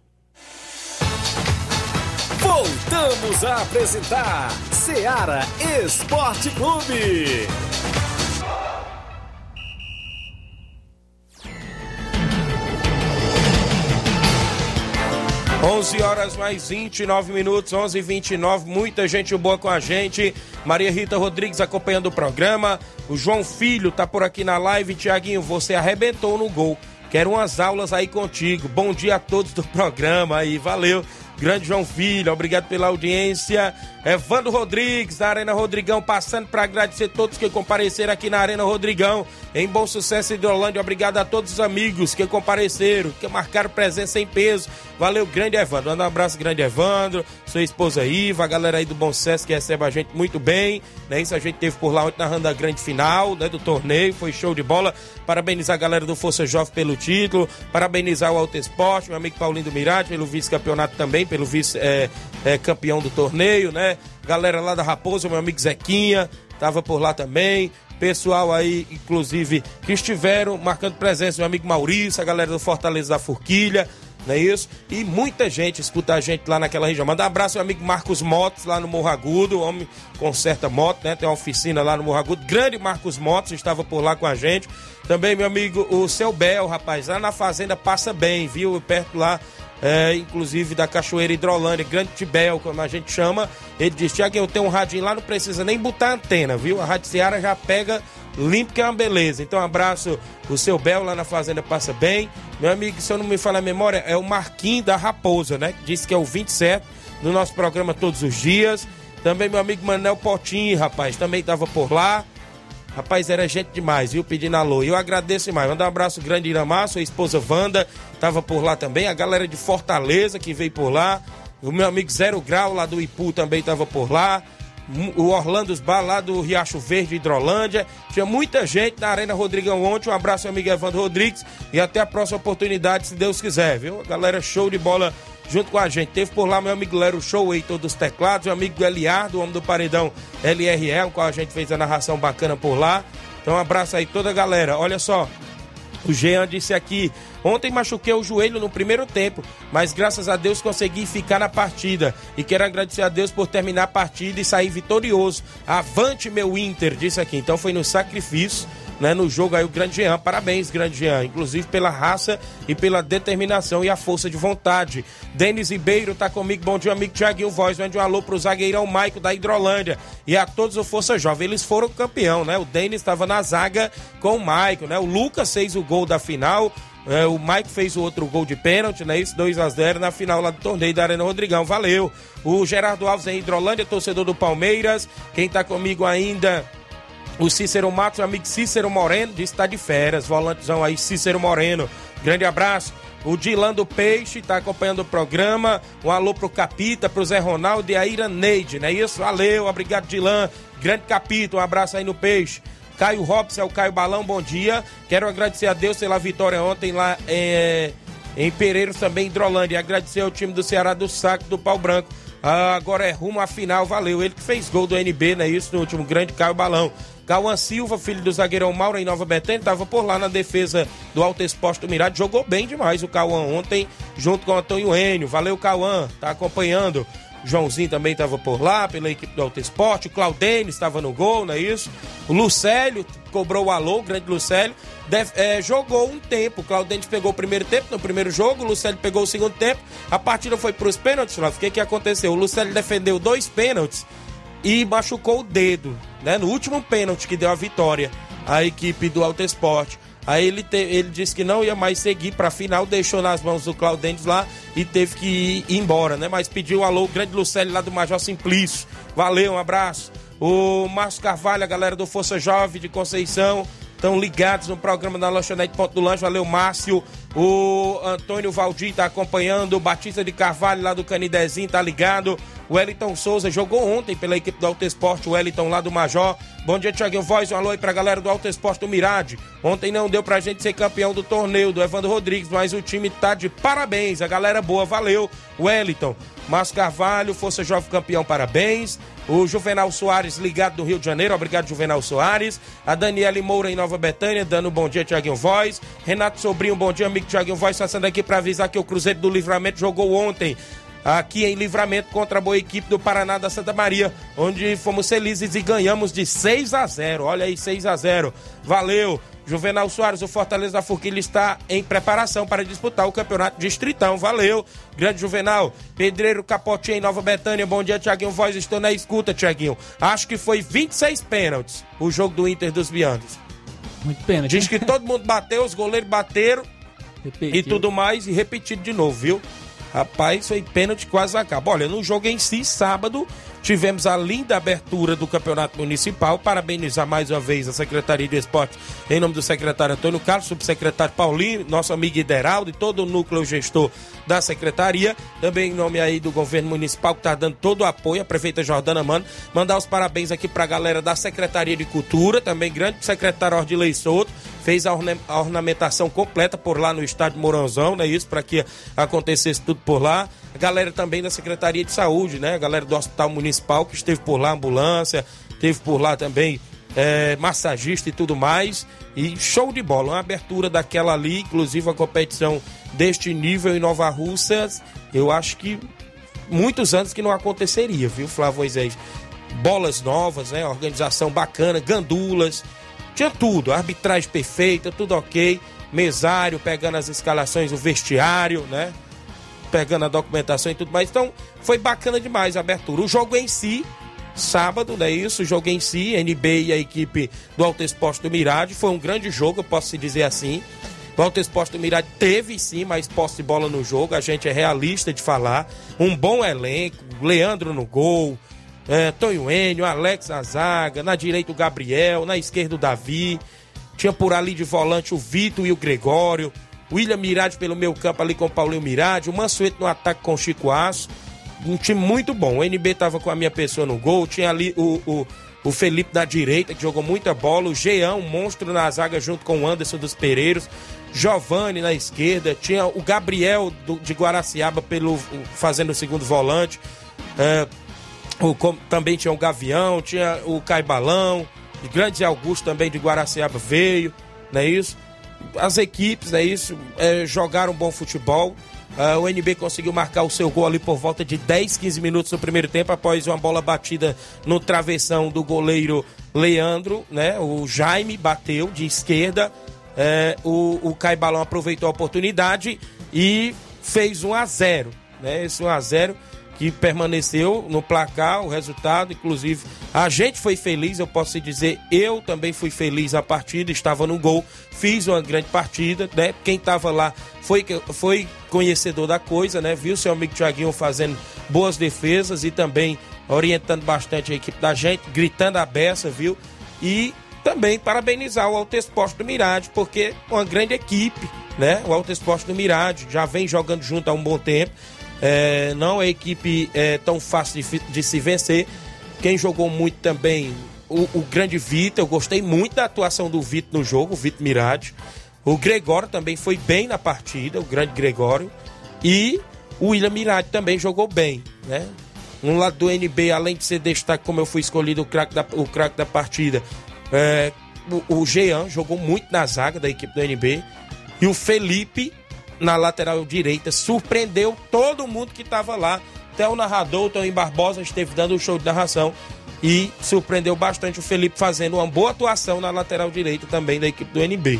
Voltamos a apresentar Seara Esporte Clube. 11 horas mais 29 minutos, 11 e 29 muita gente boa com a gente. Maria Rita Rodrigues acompanhando o programa. O João Filho tá por aqui na live. Tiaguinho, você arrebentou no gol. Quero umas aulas aí contigo. Bom dia a todos do programa aí, valeu. Grande João Filho, obrigado pela audiência. Evandro Rodrigues, da Arena Rodrigão, passando para agradecer todos que compareceram aqui na Arena Rodrigão, em Bom Sucesso Hidrolândia. Obrigado a todos os amigos que compareceram, que marcaram presença em peso. Valeu, grande Evandro. Manda um abraço, grande Evandro, sua esposa Iva, a galera aí do Bom Sucesso que recebe a gente muito bem. Né? Isso a gente teve por lá ontem narrando a grande final né, do torneio, foi show de bola. Parabenizar a galera do Força Jovem pelo título, parabenizar o Alto Esporte, meu amigo Paulinho do Mirade, pelo vice-campeonato também, pelo vice-campeão é, é, do torneio, né? Galera lá da Raposa, meu amigo Zequinha, tava por lá também. Pessoal aí, inclusive, que estiveram marcando presença, meu amigo Maurício, a galera do Fortaleza da Forquilha, não é isso? E muita gente escuta a gente lá naquela região. Manda um abraço, meu amigo Marcos Motos, lá no Morro Agudo, homem conserta moto, né? Tem uma oficina lá no Morro Agudo. Grande Marcos Motos estava por lá com a gente. Também, meu amigo, o Seu Bel, rapaz, lá na fazenda passa bem, viu? Perto lá é, inclusive da Cachoeira Hidrolândia, Grande Tibel, como a gente chama. Ele disse: Tiago, eu tenho um radinho lá, não precisa nem botar antena, viu? A Rádio Seara já pega limpo, que é uma beleza. Então, um abraço o seu Bel lá na Fazenda Passa Bem. Meu amigo, se eu não me falar a memória, é o Marquinho da Raposa, né? Que disse que é o 27 no nosso programa todos os dias. Também meu amigo Manel Potinho, rapaz, também estava por lá. Rapaz, era gente demais, viu? Pedindo alô. Eu agradeço demais. Mandar um abraço grande, Iramar, sua esposa Wanda, tava por lá também. A galera de Fortaleza que veio por lá. O meu amigo Zero Grau, lá do Ipu, também tava por lá. O Orlando Bar, lá do Riacho Verde, Hidrolândia. Tinha muita gente na Arena Rodrigão ontem. Um abraço, amigo Evandro Rodrigues. E até a próxima oportunidade, se Deus quiser, viu? Galera show de bola junto com a gente. Teve por lá meu amigo Lero Show, Heitor dos Teclados, meu amigo Eliardo, o homem do paredão LRL, com a gente fez a narração bacana por lá. Então um abraço aí toda a galera. Olha só, o Jean disse aqui: Ontem machuquei o joelho no primeiro tempo, mas graças a Deus consegui ficar na partida. E quero agradecer a Deus por terminar a partida e sair vitorioso. Avante, meu Inter, disse aqui. Então foi no sacrifício né, no jogo aí o Grande Jean. Parabéns, Grande Jean, inclusive pela raça e pela determinação e a força de vontade. Denis Ribeiro tá comigo, bom dia, amigo Tiaguinho Voz, mande um alô pro zagueirão Maico da Hidrolândia e a todos o Força Jovem. Eles foram campeão, né? O Denis estava na zaga com o Maico, né? O Lucas fez o gol da final. É, o Mike fez o outro gol de pênalti, né? Isso, 2 a 0 na final lá do torneio da Arena Rodrigão. Valeu. O Gerardo Alves em Hidrolândia, torcedor do Palmeiras. Quem tá comigo ainda o Cícero Matos, amigo Cícero Moreno, disse que tá de férias. Volantezão aí, Cícero Moreno. Grande abraço. O Dilando Peixe está acompanhando o programa. Um alô pro Capita, pro Zé Ronaldo e a Ira Neide, não é isso? Valeu, obrigado, Dilan. Grande Capita, um abraço aí no Peixe. Caio Robson, é o Caio Balão, bom dia. Quero agradecer a Deus pela vitória ontem lá é, em Pereiros, também em Hidrolândia. E agradecer ao time do Ceará do Saco do Pau Branco. Ah, agora é rumo à final, valeu. Ele que fez gol do NB, não é isso? No último grande Caio Balão. Cauã Silva, filho do zagueirão Mauro em Nova Betânia, estava por lá na defesa do Alto Exposto do Mirade. Jogou bem demais o Cauã ontem, junto com o Antônio Enio. Valeu, Cauã, tá acompanhando. Joãozinho também estava por lá, pela equipe do Alto Esporte. O Claudene estava no gol, não é isso? O Lucélio cobrou o alô, o grande Lucélio. Deve, é, jogou um tempo. O Claudente pegou o primeiro tempo no primeiro jogo, o Lucélio pegou o segundo tempo. A partida foi para os pênaltis, O que, que aconteceu? O Lucélio defendeu dois pênaltis e machucou o dedo, né? No último pênalti que deu a vitória à equipe do Alto Esporte. Aí ele, te, ele disse que não ia mais seguir para a final, deixou nas mãos do Claudentes lá e teve que ir, embora, né? Mas pediu um alô, o grande Lucélio lá do Major Simplício. Valeu, um abraço. O Márcio Carvalho, a galera do Força Jovem de Conceição, estão ligados no programa da Lanchonete Ponto do Lanche. Valeu, Márcio. O Antônio Valdir está acompanhando. O Batista de Carvalho, lá do Canidezinho, tá ligado. O Wellington Souza jogou ontem pela equipe do Alto Esporte, o Wellington lá do Major. Bom dia, Thiaguinho Voz. Um alô aí pra galera do Alto Esporte do Mirade. Ontem não deu pra gente ser campeão do torneio do Evandro Rodrigues, mas o time tá de parabéns. A galera boa, valeu. Wellington, Márcio Carvalho, Força Jovem campeão, parabéns. O Juvenal Soares ligado do Rio de Janeiro, obrigado Juvenal Soares. A Daniele Moura em Nova Betânia, dando um bom dia, Tiaguinho Voz. Renato Sobrinho, bom dia, amigo Tiaguinho Voz, passando aqui para avisar que o Cruzeiro do Livramento jogou ontem aqui em Livramento contra a boa equipe do Paraná da Santa Maria, onde fomos felizes e ganhamos de 6 a 0. Olha aí, 6 a 0. Valeu. Juvenal Soares, o Fortaleza da Forquilha está em preparação para disputar o campeonato distritão. Valeu, grande Juvenal. Pedreiro Capotinho em Nova Betânia. Bom dia, Tiaguinho Voz. Estou na escuta, Tiaguinho. Acho que foi 26 pênaltis o jogo do Inter dos Bianos. Muito pênalti. Diz que todo mundo bateu, os goleiros bateram [laughs] Repetiu. e tudo mais, e repetido de novo, viu? Rapaz, foi pênalti quase acaba. Olha, no jogo em si, sábado, tivemos a linda abertura do Campeonato Municipal. Parabenizar mais uma vez a Secretaria de Esporte, em nome do secretário Antônio Carlos, subsecretário Paulinho, nosso amigo Ideraldo e todo o núcleo gestor da secretaria. Também em nome aí do governo municipal, que está dando todo o apoio, a prefeita Jordana Mano. Mandar os parabéns aqui para a galera da Secretaria de Cultura, também grande secretário Ordilei Souto fez a, orna a ornamentação completa por lá no estádio Mourãozão, né? Isso para que acontecesse tudo por lá. A galera também da Secretaria de Saúde, né? A galera do Hospital Municipal que esteve por lá, ambulância, teve por lá também é, massagista e tudo mais. E show de bola, uma abertura daquela ali, inclusive a competição deste nível em Nova Russas, eu acho que muitos anos que não aconteceria, viu, Flávio Moisés? Bolas novas, né? Organização bacana, gandulas, tinha tudo, arbitragem perfeita, tudo ok. Mesário pegando as escalações, o vestiário, né? Pegando a documentação e tudo mais. Então, foi bacana demais a abertura. O jogo em si, sábado, não é isso? O jogo em si, NB e a equipe do Alto Esporte do Mirade. Foi um grande jogo, eu posso dizer assim. O Alto Esporte do Mirade teve sim mais posse de bola no jogo, a gente é realista de falar. Um bom elenco, Leandro no gol, é, Tonho Enio, Alex na zaga, na direita o Gabriel, na esquerda o Davi. Tinha por ali de volante o Vitor e o Gregório. William Mirade pelo meio campo ali com o Paulinho Mirade. O Mansueto no ataque com o Chico Aço. Um time muito bom. O NB tava com a minha pessoa no gol. Tinha ali o, o, o Felipe da direita, que jogou muita bola. O Jean, um monstro na zaga junto com o Anderson dos Pereiros. Giovanni na esquerda. Tinha o Gabriel do, de Guaraciaba pelo, fazendo o segundo volante. É, o, também tinha o Gavião, tinha o Caibalão, o grande Augusto também de Guaraciaba veio, não é isso? As equipes, é isso? É, jogaram bom futebol. Uh, o NB conseguiu marcar o seu gol ali por volta de 10, 15 minutos no primeiro tempo, após uma bola batida no travessão do goleiro Leandro, né? O Jaime bateu de esquerda. É, o, o Caibalão aproveitou a oportunidade e fez 1 a 0 né? Esse 1 a 0 que permaneceu no placar, o resultado, inclusive a gente foi feliz, eu posso dizer, eu também fui feliz a partida, estava no gol, fiz uma grande partida, né? Quem estava lá foi, foi conhecedor da coisa, né? Viu seu amigo Thiaguinho fazendo boas defesas e também orientando bastante a equipe da gente, gritando a beça, viu? E também parabenizar o Alto Esporte do Mirade, porque uma grande equipe, né? O Alto Esporte do Mirade já vem jogando junto há um bom tempo é, não é equipe é, tão fácil de, de, se vencer. Quem jogou muito também, o, o grande Vitor. Eu gostei muito da atuação do Vitor no jogo, o Vitor Mirade. O Gregório também foi bem na partida, o grande Gregório. E o William Mirade também jogou bem, né? Um lado do NB, além de ser destaque, como eu fui escolhido o craque da, o da partida, é, o, o Jean jogou muito na zaga da equipe do NB. E o Felipe na lateral direita, surpreendeu todo mundo que estava lá. Até o narrador, o Tony Barbosa, esteve dando um show de narração e surpreendeu bastante o Felipe fazendo uma boa atuação na lateral direita também da equipe do NB.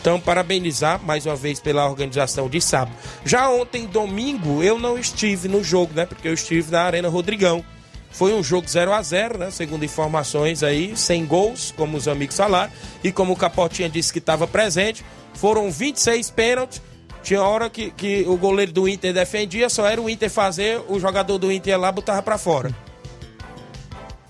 Então, parabenizar mais uma vez pela organização de sábado. Já ontem, domingo, eu não estive no jogo, né? Porque eu estive na Arena Rodrigão. Foi um jogo 0 a 0 né? Segundo informações aí, sem gols, como os amigos falaram. E como o Capotinha disse que estava presente, foram 26 pênaltis tinha hora que, que o goleiro do Inter defendia, só era o Inter fazer, o jogador do Inter ia lá botava para fora.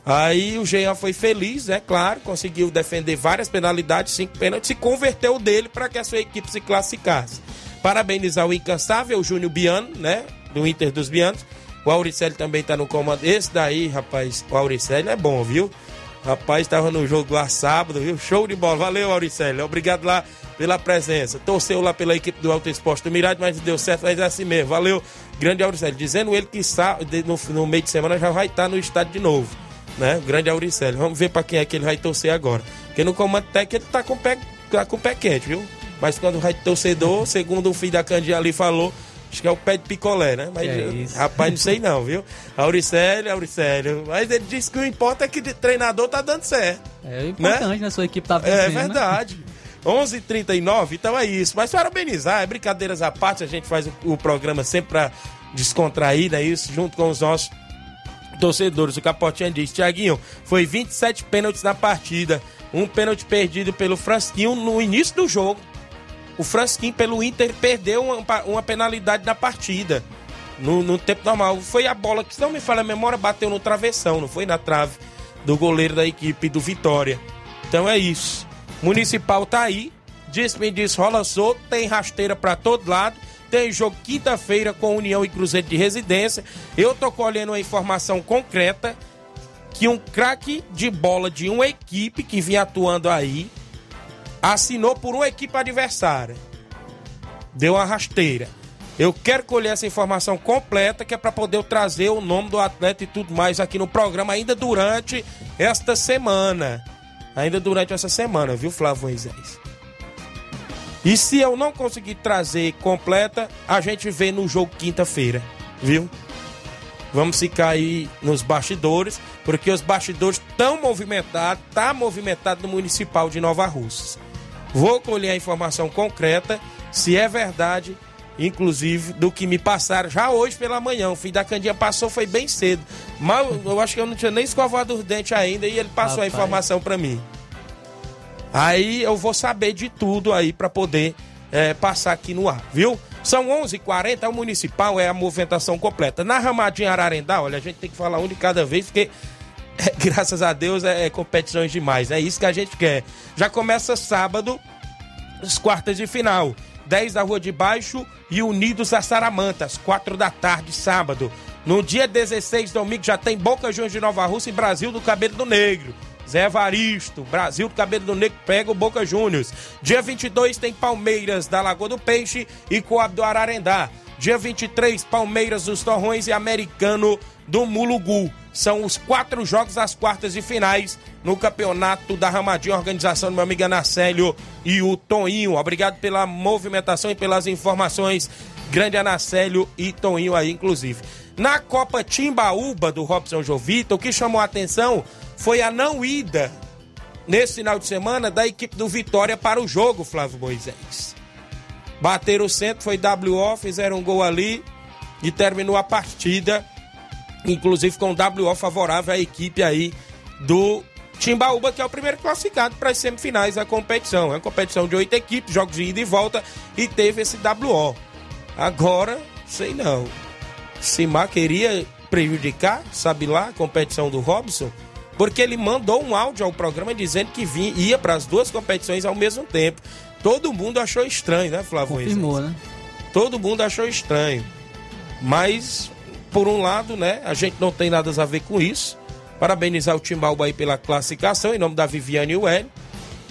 Aí o Jean foi feliz, é claro, conseguiu defender várias penalidades, cinco pênaltis, e converteu dele para que a sua equipe se classificasse. Parabenizar o incansável Júnior Biano, né? Do Inter dos Bianos. O Auricelli também tá no comando. Esse daí, rapaz, o Auricelli é bom, viu? Rapaz, estava no jogo lá sábado, viu? Show de bola. Valeu, Auricelli. Obrigado lá pela presença. Torceu lá pela equipe do Alto Esporte do Mirade, mas deu certo, mas é assim mesmo. Valeu, grande Auricelli. Dizendo ele que no, no meio de semana já vai estar no estádio de novo. Né? Grande Auricelli. Vamos ver para quem é que ele vai torcer agora. Porque no comando técnico ele tá com pé, tá com o pé quente, viu? Mas quando vai torcedor, segundo o filho da Candia ali falou, Acho que é o pé de picolé, né? Mas, é rapaz, não sei não, viu? Auricélio, Auricélio. Mas ele disse que o importa é que o treinador tá dando certo. É importante, né? Sua equipe tá vencendo. É verdade. Né? 11:39 então é isso. Mas parabenizar, é brincadeiras à parte, a gente faz o, o programa sempre pra descontrair, é isso? Junto com os nossos torcedores. O Capotinha diz: Tiaguinho, foi 27 pênaltis na partida. Um pênalti perdido pelo Frasquinho no início do jogo o Franskin pelo Inter perdeu uma, uma penalidade na partida. No, no tempo normal. Foi a bola que, se não me falha a memória, bateu no travessão, não foi na trave do goleiro da equipe do Vitória. Então é isso. Municipal tá aí. Disse, me disse, rola solto, tem rasteira para todo lado. Tem jogo quinta-feira com União e Cruzeiro de Residência. Eu tô colhendo uma informação concreta que um craque de bola de uma equipe que vinha atuando aí assinou por uma equipe adversária. Deu uma rasteira. Eu quero colher essa informação completa, que é para poder trazer o nome do atleta e tudo mais aqui no programa, ainda durante esta semana. Ainda durante essa semana, viu, Flávio Moisés? E se eu não conseguir trazer completa, a gente vê no jogo quinta-feira, viu? Vamos ficar aí nos bastidores, porque os bastidores estão movimentados, tá movimentado no Municipal de Nova Russas. Vou colher a informação concreta, se é verdade, inclusive, do que me passaram já hoje pela manhã. O filho da Candinha passou, foi bem cedo. Mas eu acho que eu não tinha nem escovado os dentes ainda e ele passou Rapaz. a informação para mim. Aí eu vou saber de tudo aí para poder é, passar aqui no ar, viu? São 11:40 h 40 o municipal é a movimentação completa. Na Ramadinha Ararendá, olha, a gente tem que falar um de cada vez, porque [laughs] graças a Deus é, é competições demais. É isso que a gente quer. Já começa sábado, as quartas de final. 10 da Rua de Baixo e Unidos a Saramanta, às 4 da tarde, sábado. No dia 16, domingo, já tem Boca Juniors de Nova Rússia e Brasil do Cabelo do Negro. Zé Evaristo, Brasil do Cabelo do Negro pega o Boca Juniors. Dia 22 tem Palmeiras da Lagoa do Peixe e Coab do Ararendá. Dia 23, Palmeiras dos Torrões e Americano do Mulugu. São os quatro jogos das quartas de finais no campeonato da Ramadinha, organização do meu amigo Anacélio e o Toninho. Obrigado pela movimentação e pelas informações. Grande Anacélio e Toninho aí, inclusive. Na Copa Timbaúba do Robson Jovita, o que chamou a atenção foi a não ida nesse final de semana da equipe do Vitória para o jogo, Flávio Moisés. Bateram o centro, foi WO, fizeram um gol ali e terminou a partida, inclusive com WO favorável à equipe aí do Timbaúba, que é o primeiro classificado para as semifinais da competição. É uma competição de oito equipes, jogos de ida e volta, e teve esse WO. Agora, sei não. Simar queria prejudicar, sabe lá, a competição do Robson, porque ele mandou um áudio ao programa dizendo que vinha, ia para as duas competições ao mesmo tempo. Todo mundo achou estranho, né, Flávio? Confirmou, né? Todo mundo achou estranho. Mas, por um lado, né, a gente não tem nada a ver com isso. Parabenizar o Timbalba aí pela classificação, em nome da Viviane e o Hélio.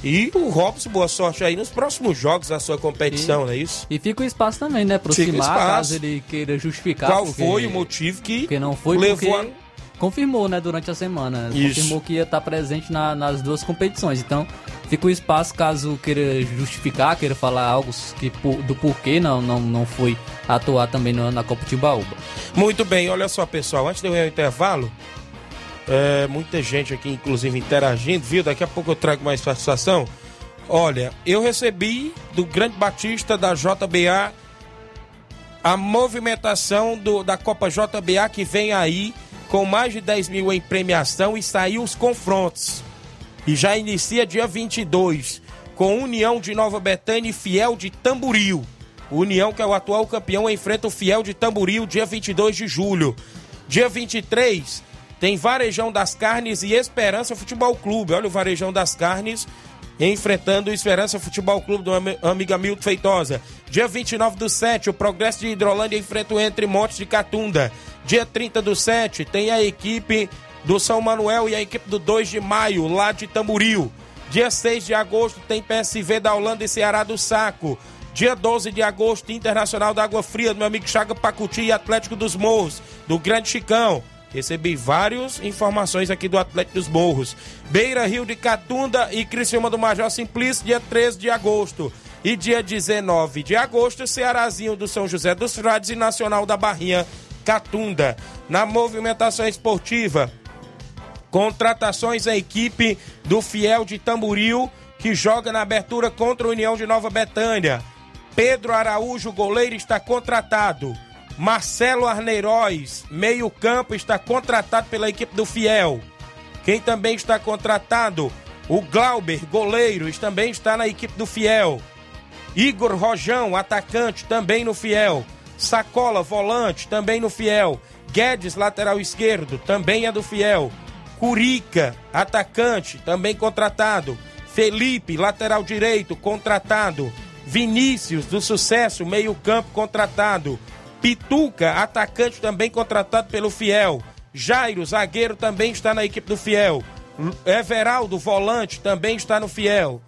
E o Robson, boa sorte aí nos próximos jogos da sua competição, não é isso? E fica o espaço também, né? Pro espaço. caso ele queira justificar. Qual porque- foi o motivo que Porque não foi levou porque confirmou, né, durante a semana. Isso. Confirmou que ia estar presente na- nas duas competições. Então, fica o espaço caso queira justificar, queira falar algo que, do porquê não, não, não foi atuar também no- na Copa Timbaúba. Muito bem, olha só, pessoal, antes de eu ir ao intervalo, é, muita gente aqui, inclusive, interagindo, viu? Daqui a pouco eu trago mais satisfação. Olha, eu recebi do Grande Batista da JBA a movimentação do, da Copa JBA que vem aí com mais de 10 mil em premiação e saiu os confrontos. E já inicia dia 22 com União de Nova Betânia e Fiel de Tamboril. O União, que é o atual campeão, enfrenta o Fiel de Tamboril dia 22 de julho. Dia 23 tem Varejão das Carnes e Esperança Futebol Clube. Olha o Varejão das Carnes enfrentando o Esperança Futebol Clube do ami- amigo Hamilton Feitosa. Dia 29 do 7, o Progresso de Hidrolândia enfrenta o Entre Montes de Catunda. Dia 30 do 7, tem a equipe do São Manuel e a equipe do 2 de maio, lá de Tamboril. Dia 6 de agosto tem PSV da Holanda e Ceará do Saco. Dia 12 de agosto, Internacional da Água Fria, do meu amigo Chaga Pacuti e Atlético dos Morros, do Grande Chicão. Recebi várias informações aqui do Atlético dos Morros. Beira Rio de Catunda e Criciúma do Major Simplício, dia 13 de agosto. E dia 19 de agosto, Cearazinho do São José dos Frades e Nacional da Barrinha, Catunda. Na movimentação esportiva, Contratações à equipe do Fiel de Tamboril, que joga na abertura contra a União de Nova Betânia. Pedro Araújo, goleiro, está contratado. Marcelo Arneiroz, meio-campo, está contratado pela equipe do Fiel. Quem também está contratado? O Glauber, goleiro, também está na equipe do Fiel. Igor Rojão, atacante, também no Fiel. Sacola, volante, também no Fiel. Guedes, lateral esquerdo, também é do Fiel. Curica, atacante, também contratado. Felipe, lateral direito, contratado. Vinícius, do Sucesso, meio-campo, contratado. Pituca, atacante, também contratado pelo Fiel. Jairo, zagueiro, também está na equipe do Fiel. Everaldo, volante, também está no Fiel.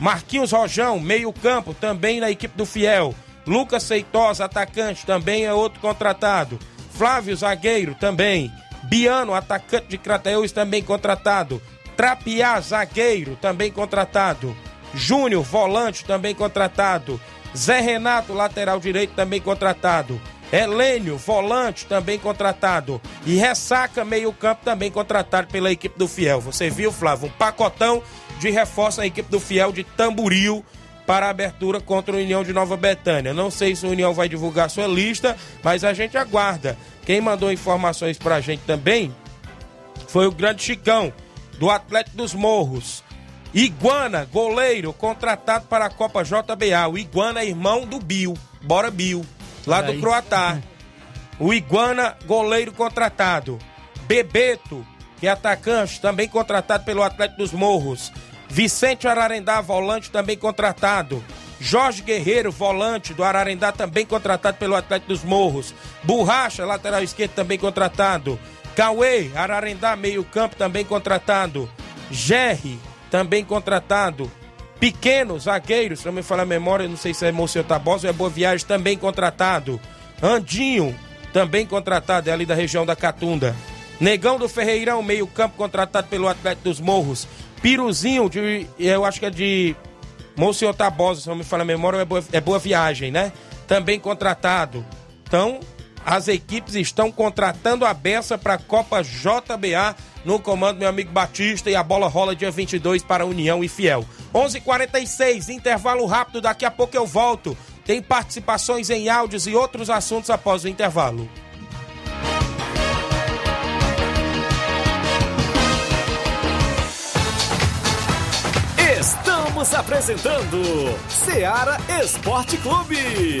Marquinhos Rojão, meio-campo, também na equipe do Fiel. Lucas Seitosa, atacante, também é outro contratado. Flávio, zagueiro, também. Biano, atacante de Crateús, também contratado. Trapiá, zagueiro, também contratado. Júnior, volante, também contratado. Zé Renato, lateral direito, também contratado. Helênio, volante, também contratado. E Ressaca, meio-campo, também contratado pela equipe do Fiel. Você viu, Flávio? Um pacotão de reforço na equipe do Fiel de Tamburil para a abertura contra o União de Nova Betânia. Não sei se o União vai divulgar sua lista, mas a gente aguarda. Quem mandou informações para a gente também foi o grande Chicão, do Atlético dos Morros. Iguana, goleiro, contratado para a Copa JBA. O Iguana é irmão do Bill. Bora, Bill. Lá do Croatá. O Iguana, goleiro contratado. Bebeto, que é atacante, também contratado pelo Atlético dos Morros. Vicente Ararendá, volante, também contratado. Jorge Guerreiro, volante do Ararendá, também contratado pelo Atlético dos Morros. Borracha, lateral esquerdo, também contratado. Cauê, Ararendá, meio-campo, também contratado. Gerry, também contratado. Pequeno, zagueiro, se não me falar a memória, não sei se é Monsenhor Tabosa ou é Boa Viagem, também contratado. Andinho, também contratado, é ali da região da Catunda. Negão do Ferreirão, meio-campo, contratado pelo Atlético dos Morros. Piruzinho, de, eu acho que é de Monsenhor Tabosa, se não me falar a memória, é boa, é boa Viagem, né? Também contratado. Então, as equipes estão contratando a beça para a Copa JBA no comando meu amigo Batista e a bola rola dia 22 para União e Fiel. 11:46 intervalo rápido, daqui a pouco eu volto. Tem participações em áudios e outros assuntos após o intervalo. Estamos apresentando Seara Esporte Clube.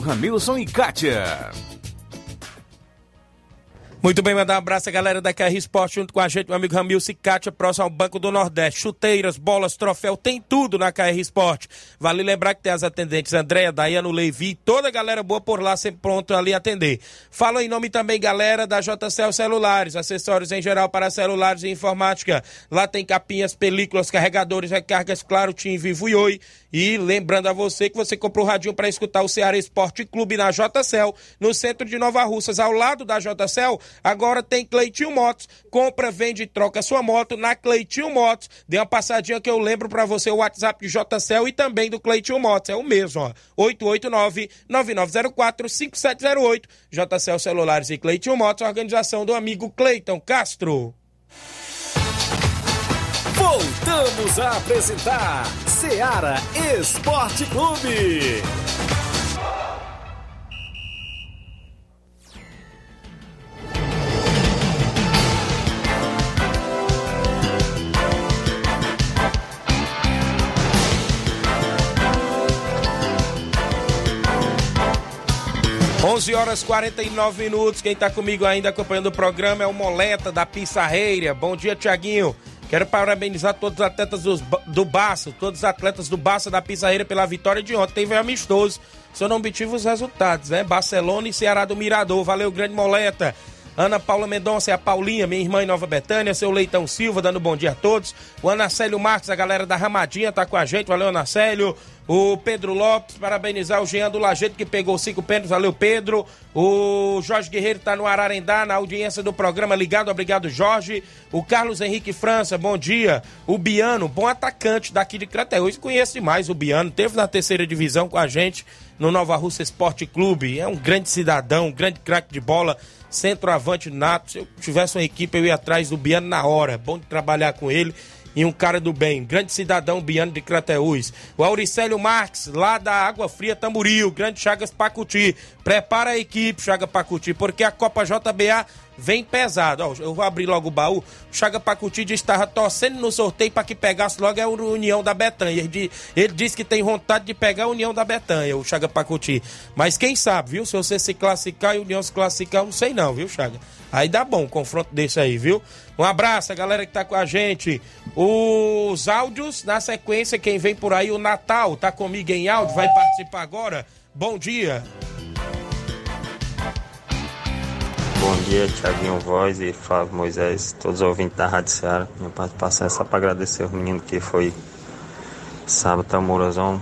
Ramilson e Kátia. Muito bem, mandar um abraço à galera da KR Esporte junto com a gente, meu amigo Ramil Cicátia, próximo ao Banco do Nordeste. Chuteiras, bolas, troféu, tem tudo na KR Esporte. Vale lembrar que tem as atendentes Andréia, Daiano Levi, toda a galera boa por lá, sempre pronto ali atender. Falo em nome também, galera, da JCL Celulares, acessórios em geral para celulares e informática. Lá tem capinhas, películas, carregadores, recargas, claro, Tim Vivo e Oi. E lembrando a você que você comprou o radinho para escutar o Ceará Esporte Clube na JCL, no centro de Nova Russas, ao lado da JCL. Agora tem Cleitinho Motos. Compra, vende e troca sua moto na Cleitinho Motos. Dê uma passadinha que eu lembro para você o WhatsApp de JCL e também do Cleitinho Motos. É o mesmo, ó. 889-9904-5708. JCL Celulares e Cleitinho Motos, organização do amigo Cleiton Castro. Voltamos a apresentar Seara Esporte Clube. 11 horas 49 minutos. Quem está comigo ainda acompanhando o programa é o Moleta da Pissarreira. Bom dia, Tiaguinho. Quero parabenizar todos os atletas dos, do Baço, todos os atletas do Baço da Pissarreira pela vitória de ontem. Teve amistoso, só não obtive os resultados, né? Barcelona e Ceará do Mirador. Valeu, grande Moleta. Ana Paula Mendonça e a Paulinha, minha irmã em Nova Betânia, seu Leitão Silva, dando bom dia a todos. O Anacélio Marques, a galera da Ramadinha tá com a gente, valeu Anacélio. O Pedro Lopes, parabenizar o Jean do Lajeito que pegou cinco pênaltis. Valeu, Pedro. O Jorge Guerreiro está no Ararendá, na audiência do programa Ligado. Obrigado, Jorge. O Carlos Henrique França, bom dia. O Biano, bom atacante daqui de Crateús. Conheço demais o Biano. Teve na terceira divisão com a gente no Nova Russa Esporte Clube. É um grande cidadão, um grande craque de bola centroavante nato. Se eu tivesse uma equipe, eu ia atrás do Biano na hora. Bom de trabalhar com ele e um cara do bem, grande cidadão Biano de Crateús. O Auricélio Marques, lá da Água Fria Tamboril, grande Chagas Pacuti. Prepara a equipe, Chaga Pacuti, porque a Copa JBA vem pesado. Ó, eu vou abrir logo o baú. O Chaga Pacuti que estava torcendo no sorteio para que pegasse logo a União da Betanha. Ele, ele disse que tem vontade de pegar a União da Betanha, o Chaga Pacuti. Mas quem sabe, viu? Se você se classificar e a União se classificar, eu não sei não, viu, Chaga? Aí dá bom um confronto desse aí, viu? Um abraço a galera que tá com a gente. Os áudios, na sequência, quem vem por aí, o Natal, tá comigo em áudio, vai participar agora. Bom dia. Bom dia, Tiaguinho Voz e Flávio Moisés, todos os ouvintes da Rádio. Minha participação é só para agradecer o menino que foi sábado Tamorozão,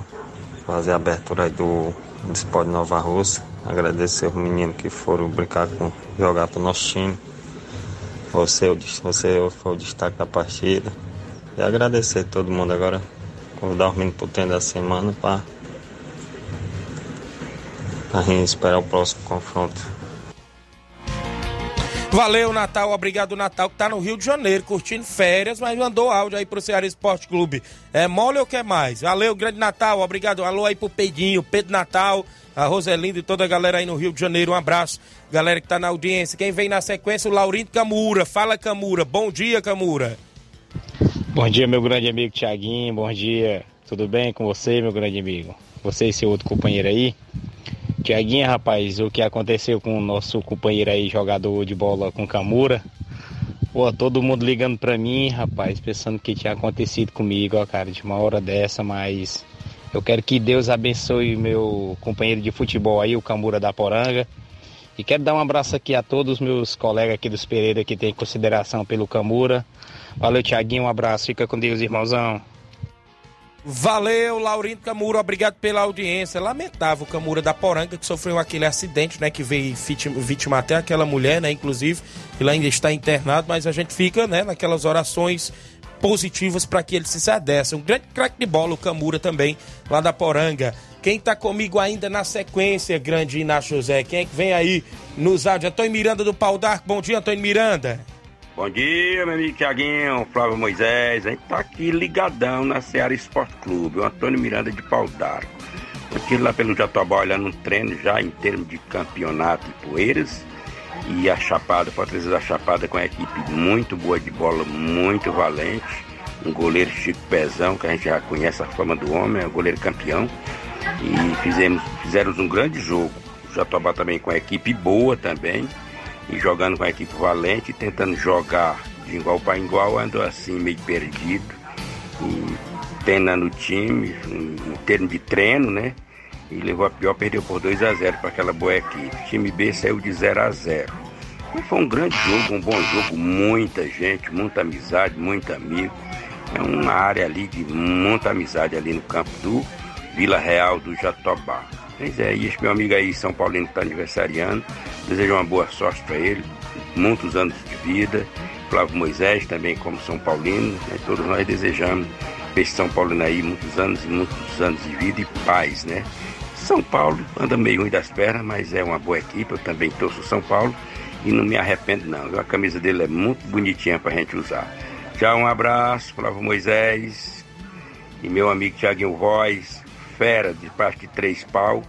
fazer a abertura aí do, Esporte Nova Rússia. Agradecer os meninos que foram brincar com, jogar pro nosso time. Você, você foi o destaque da partida. E agradecer todo mundo agora. Convidar os meninos pro treino da semana para a gente esperar o próximo confronto. Valeu, Natal. Obrigado, Natal, que tá no Rio de Janeiro, curtindo férias, mas mandou áudio aí pro Ceará Esporte Clube. É mole ou quer mais? Valeu, grande Natal. Obrigado. Alô aí pro Pedinho, Pedro Natal, a Roselinda e toda a galera aí no Rio de Janeiro. Um abraço. Galera que tá na audiência. Quem vem na sequência, o Laurindo Camura. Fala, Camura. Bom dia, Camura. Bom dia, meu grande amigo Tiaguinho. Bom dia. Tudo bem com você, meu grande amigo? Você e seu outro companheiro aí? Tiaguinho, rapaz, o que aconteceu com o nosso companheiro aí, jogador de bola com Camura. Pô, todo mundo ligando pra mim, rapaz, pensando que tinha acontecido comigo, ó, cara, de uma hora dessa, mas eu quero que Deus abençoe meu companheiro de futebol aí, o Camura da Poranga. E quero dar um abraço aqui a todos os meus colegas aqui dos Pereira que têm consideração pelo Camura. Valeu, Tiaguinho, um abraço, fica com Deus, irmãozão. Valeu, Laurindo Camura, obrigado pela audiência. Lamentável o Camura da Poranga que sofreu aquele acidente, né? Que veio vítima até aquela mulher, né? Inclusive, ele ainda está internado, mas a gente fica, né? Naquelas orações positivas para que ele se sadesse. Um grande craque de bola, o Camura também, lá da Poranga. Quem tá comigo ainda na sequência, grande Inácio José? Quem é que vem aí nos áudios? Antônio Miranda do Pau d'Arco. Bom dia, Antônio Miranda. Bom dia, meu amigo Tiaguinho, Flávio Moisés. A gente tá aqui ligadão na Seara Esporte Clube, o Antônio Miranda de Pau d'Arco. Aqui lá pelo Jatobá olhando um treino já em termos de campeonato e poeiras. E a Chapada, Fortaleza da Chapada com a equipe muito boa de bola, muito valente. Um goleiro Chico Pezão, que a gente já conhece a fama do homem, é o goleiro campeão. E fizemos, fizemos um grande jogo. O Jatobá também com a equipe boa também e jogando com a equipe valente, tentando jogar de igual para igual, andou assim meio perdido, e treinando o time, em, termos de treino, né? E levou a pior, perdeu por 2 a 0 para aquela boa equipe. O time B saiu de 0 a 0 Mas foi um grande jogo, um bom jogo, muita gente, muita amizade, muito amigo. É uma área ali de muita amizade ali no campo do Vila Real do Jatobá. Pois é, e esse meu amigo aí, São Paulino, que está aniversariando, desejo uma boa sorte para ele, muitos anos de vida. Flávio Moisés também, como São Paulino, né? todos nós desejamos para esse São Paulino aí muitos anos e muitos anos de vida e paz, né? São Paulo anda meio ruim das pernas, mas é uma boa equipe, eu também torço São Paulo e não me arrependo não. A camisa dele é muito bonitinha para a gente usar. Tchau, um abraço, Flávio Moisés e meu amigo Tiaguinho Voz, fera de parte de três pau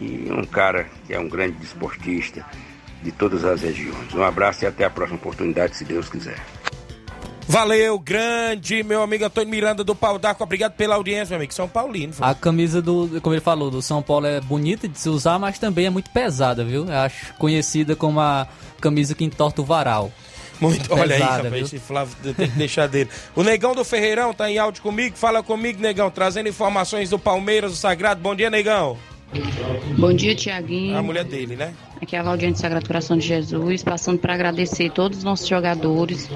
e um cara que é um grande desportista de todas as regiões. Um abraço e até a próxima oportunidade, se Deus quiser. Valeu, grande, meu amigo Antônio Miranda do Pau d'Arco. Obrigado pela audiência, meu amigo. São Paulino. A camisa do, como ele falou, do São Paulo é bonita de se usar, mas também é muito pesada, viu? Eu acho conhecida como a camisa que entorta o varal. Muito, pesada, olha aí, rapaz, viu? esse Flávio tem que deixar dele. O Negão do Ferreirão tá em áudio comigo. Fala comigo, Negão, trazendo informações do Palmeiras, do Sagrado. Bom dia, Negão. Bom dia, Tiaguinho. A mulher dele, né? Aqui é a Valdiane Sagrado Coração de Jesus, passando para agradecer todos os nossos jogadores,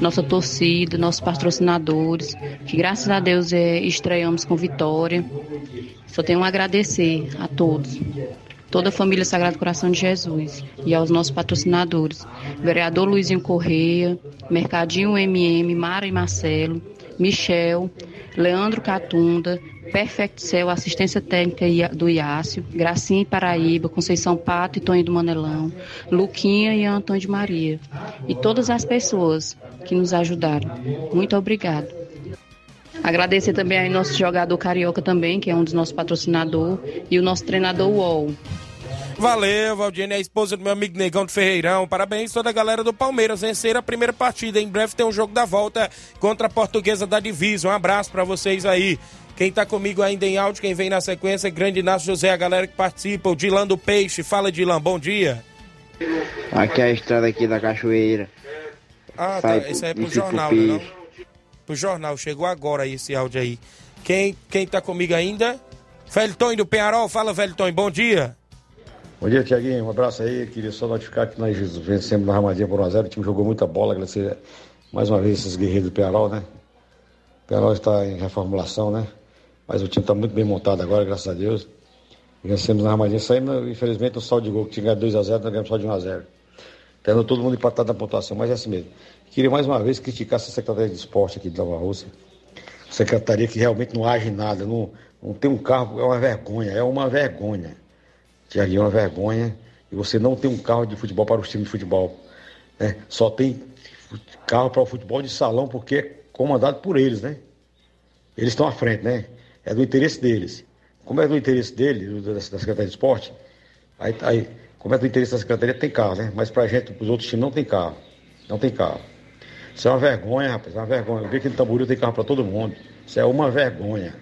nossa torcida, nossos patrocinadores, que graças a Deus é, estreamos com vitória. Só tenho a agradecer a todos, toda a família Sagrado Coração de Jesus e aos nossos patrocinadores, vereador Luizinho Correia, Mercadinho MM, Mara e Marcelo, Michel, Leandro Catunda, Perfect Cell, assistência técnica do Iácio, Gracinha e Paraíba, Conceição Pato e Tonho do Manelão, Luquinha e Antônio de Maria. E todas as pessoas que nos ajudaram. Muito obrigado. Agradecer também ao nosso jogador Carioca também, que é um dos nossos patrocinadores, e o nosso treinador UOL. Valeu, Valdine, a esposa do meu amigo Negão de Ferreirão. Parabéns toda a galera do Palmeiras. Vencer a primeira partida. Em breve tem um jogo da volta contra a Portuguesa da Divisa. Um abraço pra vocês aí. Quem tá comigo ainda em áudio, quem vem na sequência, Grande Inácio José, a galera que participa, o Dilan do Peixe. Fala, Dilan, bom dia. Aqui é a estrada aqui da Cachoeira. Ah, Sai tá. Isso aí é pro jornal, né? Não? Pro jornal, chegou agora esse áudio aí. Quem, quem tá comigo ainda? Velton do Penharol, fala, Velton, bom dia. Bom dia, Tiaguinho. Um abraço aí. Queria só notificar que nós vencemos na Ramadinha por 1x0. O time jogou muita bola. Agradecer mais uma vez esses guerreiros do Penarol, né? O Penarol está em reformulação, né? Mas o time está muito bem montado agora, graças a Deus. Vencemos na Ramadinha. Saímos, infelizmente, no saldo de gol, que tinha ganhado 2x0, nós ganhamos só de 1x0. Tendo todo mundo empatado na pontuação, mas é assim mesmo. Queria mais uma vez criticar essa Secretaria de Esporte aqui de Nova Rússia. Secretaria que realmente não age nada, não, não tem um carro, é uma vergonha, é uma vergonha. Tiaguinho, é uma vergonha. E você não tem um carro de futebol para os times de futebol. né? Só tem carro para o futebol de salão porque é comandado por eles, né? Eles estão à frente, né? É do interesse deles. Como é do interesse dele, do- da, da Secretaria de Esporte, aí, aí, como é do interesse da Secretaria, tem carro, né? Mas pra gente, pros outros times, não tem carro. Não tem carro. Isso é uma vergonha, rapaz, é uma vergonha. Eu vi que no Tamboril tem carro para todo mundo. Isso é uma vergonha.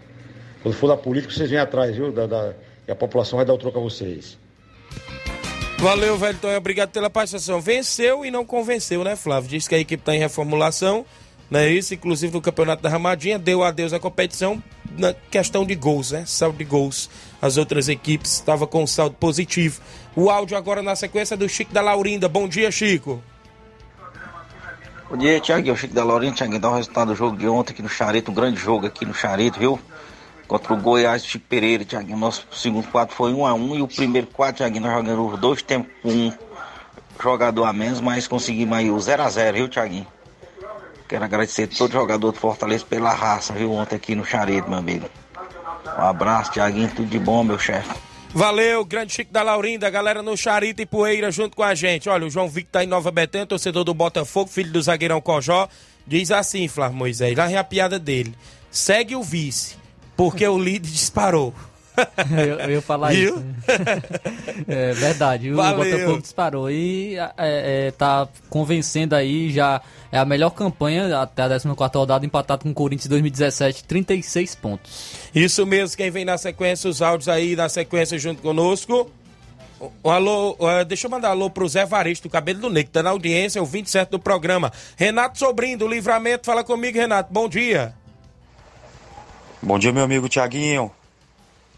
Quando for da política, vocês vêm atrás, viu? Da, da- e a população vai dar o troco a vocês. Valeu, Velton. Obrigado pela participação. Venceu e não convenceu, né, Flávio? Diz que a equipe está em reformulação, não é isso? Inclusive no Campeonato da Ramadinha, deu adeus à competição na questão de gols, né? Saldo de gols. As outras equipes estavam com saldo positivo. O áudio agora na sequência do Chico da Laurinda. Bom dia, Chico. Bom dia, Thiago. Chico da Laurinha, Thiago. Dá o resultado do jogo de ontem aqui no Charito, um grande jogo aqui no Charito, viu? Contra o Goiás Chico Pereira, Thiago. Nosso segundo quadro foi 1 a 1 e o primeiro quadro, Thiago, nós jogamos os dois tempos com um jogador a menos, mas conseguimos aí o 0 a 0 viu, Thiaguinho? Quero agradecer todo jogador do Fortaleza pela raça, viu, ontem aqui no Charito, meu amigo. Um abraço, Thiaguinho, tudo de bom, meu chefe. Valeu, grande Chico da Laurinda, galera no Charita e Poeira junto com a gente. Olha, o João Victor tá em Nova Betânia, torcedor do Botafogo, filho do zagueirão Cojó, diz assim, Flávio Moisés, lá é a piada dele. Segue o vice, porque o líder disparou. [laughs] eu, eu ia falar Viu? isso. né? é verdade. O Valeu. Botafogo disparou e é, é, tá convencendo aí já. É a melhor campanha até a 14 rodada, empatado com o Corinthians em 2017, 36 pontos. Isso mesmo, quem vem na sequência, os áudios aí na sequência junto conosco. Um alô, eh, deixa eu mandar alô pro Zé Varisto, do Cabelo do Negro, tá na audiência, o 27 do programa. Renato Sobrinho, do Livramento, fala comigo, Renato, bom dia. Bom dia, meu amigo Tiaguinho.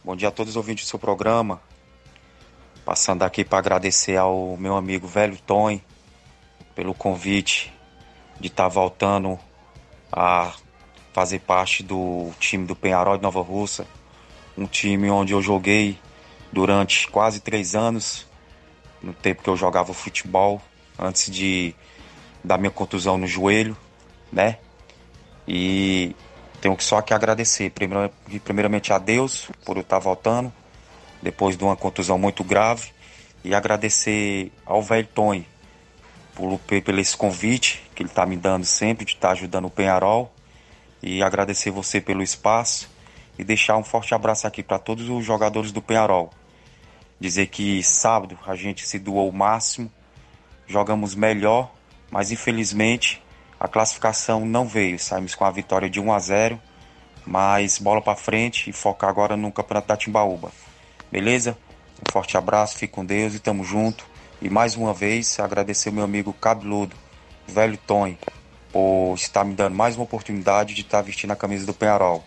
Bom dia a todos os ouvintes do seu programa. Passando aqui para agradecer ao meu amigo Velho Tom pelo convite de estar voltando a fazer parte do time do Penharol de Nova Russa. Um time onde eu joguei durante quase três anos, no tempo que eu jogava futebol, antes de da minha contusão no joelho, né? E tenho que só que agradecer, primeiramente a Deus por eu estar voltando, depois de uma contusão muito grave, e agradecer ao velho Tony por, pelo esse convite que ele está me dando sempre, de estar ajudando o Penharol, e agradecer você pelo espaço, e deixar um forte abraço aqui para todos os jogadores do Penharol. Dizer que sábado a gente se doou o máximo, jogamos melhor, mas infelizmente a classificação não veio. Saímos com a vitória de 1 a 0, mas bola para frente e focar agora no Campeonato da Timbaúba. Beleza? Um forte abraço, fique com Deus e tamo junto. E mais uma vez agradecer meu amigo cabeludo, velho Tony, por estar me dando mais uma oportunidade de estar vestindo a camisa do Penharol.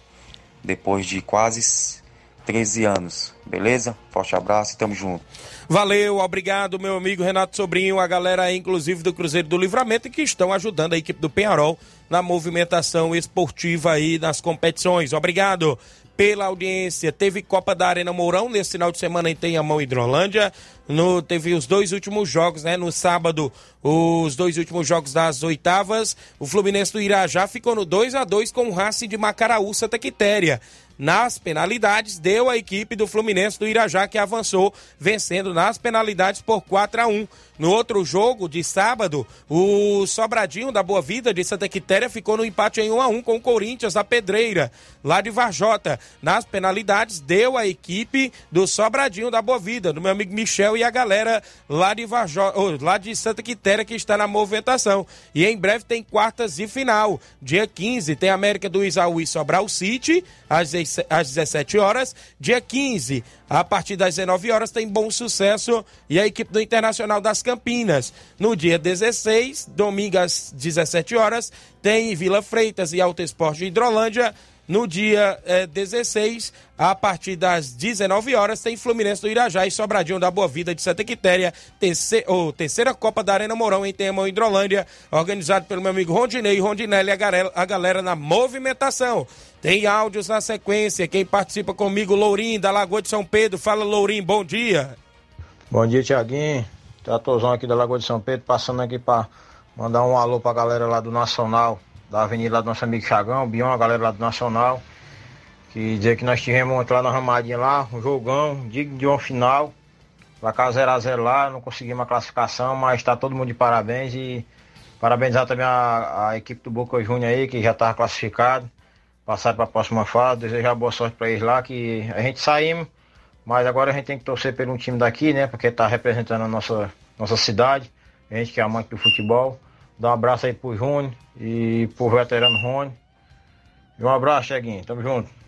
Depois de quase 13 anos. Beleza? Forte abraço e tamo junto. Valeu, obrigado, meu amigo Renato Sobrinho, a galera inclusive do Cruzeiro do Livramento, que estão ajudando a equipe do Penharol na movimentação esportiva aí nas competições. Obrigado. pela audiência. Teve Copa da Arena Mourão nesse final de semana em Tenhamão, Hidrolândia. No, teve os dois últimos jogos, né? No sábado, os dois últimos jogos das oitavas. O Fluminense do Irajá ficou no 2 a 2 com o Racing de Macaraú, Santa Quitéria nas penalidades, deu a equipe do Fluminense do Irajá que avançou, vencendo nas penalidades por 4 a 1. No outro jogo de sábado, o Sobradinho da Boa Vida de Santa Quitéria ficou no empate em 1 a 1 com o Corinthians da Pedreira, lá de Varjota. Nas penalidades, deu a equipe do Sobradinho da Boa Vida, do meu amigo Michel e a galera lá de Varjota, oh, lá de Santa Quitéria que está na movimentação. E em breve tem quartas e final. Dia 15 tem América do Isaú e Sobral City, às às 17 horas. Dia 15, a partir das 19 horas, tem Bom Sucesso e a equipe do Internacional das Campinas. No dia 16, domingo às 17 horas, tem Vila Freitas e Alto Esporte Hidrolândia. No dia eh, 16, a partir das 19 horas, tem Fluminense do Irajá e Sobradinho da Boa Vida de Santa Quitéria, terceira, oh, terceira Copa da Arena Mourão em Temão, Hidrolândia, organizado pelo meu amigo Rondinei Rondinelli, a galera, a galera na movimentação. Tem áudios na sequência. Quem participa comigo, Lourinho, da Lagoa de São Pedro. Fala, Lourinho, bom dia. Bom dia, Tiaguinho. Tratozão aqui da Lagoa de São Pedro, passando aqui para mandar um alô pra galera lá do Nacional, da avenida lá do nosso amigo Chagão, Bion, a galera lá do Nacional. Que dizer que nós tivemos lá na ramadinha lá, um jogão, digno de uma final. Pra cá 0x0 lá, não conseguimos a classificação, mas tá todo mundo de parabéns e parabenizar também a, a equipe do Boca Júnior aí, que já tava classificado passar para a próxima fase, desejar boa sorte para eles lá, que a gente saímos, mas agora a gente tem que torcer pelo um time daqui, né? Porque está representando a nossa, nossa cidade, a gente que é amante do futebol. Dá um abraço aí pro Júnior e pro veterano Rony. E um abraço, Cheguinho. Tamo junto.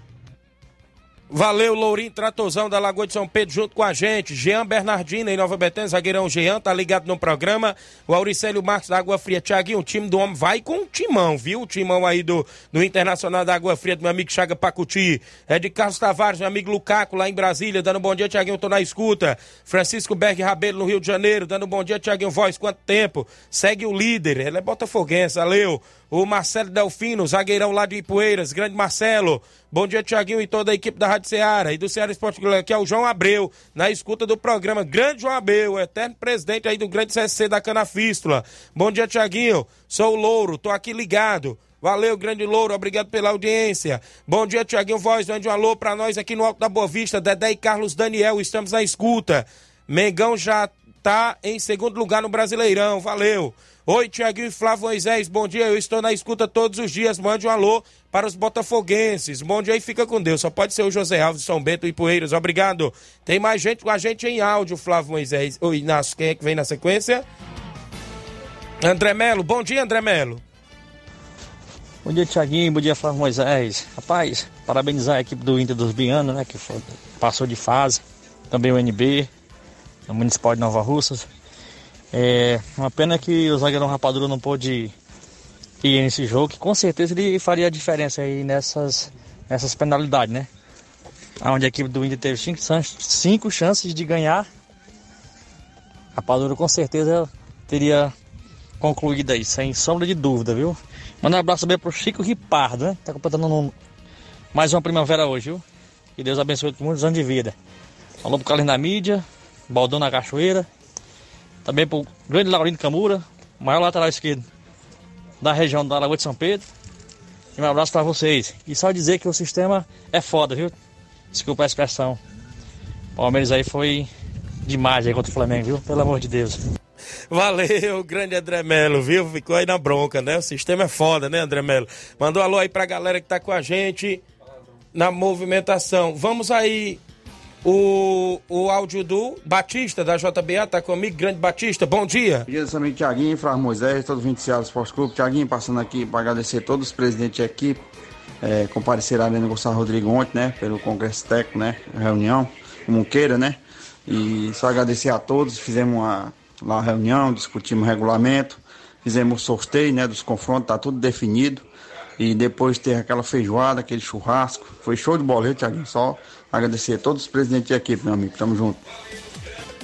Valeu, Lourinho Tratozão da Lagoa de São Pedro junto com a gente. Jean Bernardino em Nova Betânia, zagueirão Jean, tá ligado no programa. O Auricélio Marques da Água Fria. Tiaguinho, o time do homem vai com o timão, viu? O timão aí do, do Internacional da Água Fria, do meu amigo Chaga Pacuti. É de Carlos Tavares, meu amigo Lucaco lá em Brasília, dando um bom dia, Tiaguinho, tô na escuta. Francisco Berg Rabelo no Rio de Janeiro, dando um bom dia, Tiaguinho Voz, quanto tempo? Segue o líder, ele é botafoguense, valeu o Marcelo Delfino, zagueirão lá de Ipueiras, grande Marcelo. Bom dia, Tiaguinho e toda a equipe da Rádio Ceará e do Ceará Esporte Clube, aqui é o João Abreu, na escuta do programa. Grande João Abreu, eterno presidente aí do grande CSC da Cana Fístula. Bom dia, Tiaguinho. Sou o Louro, tô aqui ligado. Valeu, grande Louro, obrigado pela audiência. Bom dia, Tiaguinho Voz, mande um alô pra nós aqui no Alto da Boa Vista, Dedé e Carlos Daniel, estamos na escuta. Mengão já tá em segundo lugar no Brasileirão, valeu. Oi, Tiaguinho e Flávio Moisés, bom dia. Eu estou na escuta todos os dias. Mande um alô para os botafoguenses. Bom dia e fica com Deus. Só pode ser o José Alves, São Bento e Poeiras. Obrigado. Tem mais gente com a gente em áudio, Flávio Moisés. Oi, Inácio, quem é que vem na sequência? André Melo. Bom dia, André Melo. Bom dia, Tiaguinho. Bom dia, Flávio Moisés. Rapaz, parabenizar a equipe do Inter dos Bianos, né? Que foi, passou de fase. Também o NB, o Municipal de Nova Russas. É uma pena que o zagueirão Rapadura não pôde ir nesse jogo, que com certeza ele faria a diferença aí nessas, nessas penalidades, né? Onde a equipe do Inter teve cinco, cinco chances de ganhar, Rapadura com certeza teria concluído aí, sem sombra de dúvida, viu? Manda um abraço também pro Chico Ripardo, né? Tá completando um, mais uma primavera hoje, viu? Que Deus abençoe muitos anos de vida. Falou pro Carlos na mídia, Baldão na Cachoeira. Também para o grande Laurindo Camura, maior lateral esquerdo da região da Lagoa de São Pedro. E um abraço para vocês. E só dizer que o sistema é foda, viu? Desculpa a expressão. O Palmeiras aí foi demais aí contra o Flamengo, viu? Pelo amor de Deus. Valeu, grande André Melo, viu? Ficou aí na bronca, né? O sistema é foda, né, André Melo? Mandou um alô aí pra galera que tá com a gente na movimentação. Vamos aí o, o áudio do Batista, da JBA, tá comigo, grande Batista, bom dia. Bom dia, amigo Tiaguinho, Flávio Moisés, todos os 20 do Esporte Clube. Tiaguinho, passando aqui para agradecer todos os presidentes de equipe, é, compareceram ali no Gonçalo Rodrigo ontem, né, pelo Congresso Técnico, né, reunião, como queira, né, e só agradecer a todos, fizemos uma, uma reunião, discutimos o regulamento, fizemos o sorteio, né, dos confrontos, tá tudo definido, e depois ter aquela feijoada, aquele churrasco, foi show de viu, Tiaguinho, só Agradecer a todos os presidentes de equipe, meu amigo. Tamo junto.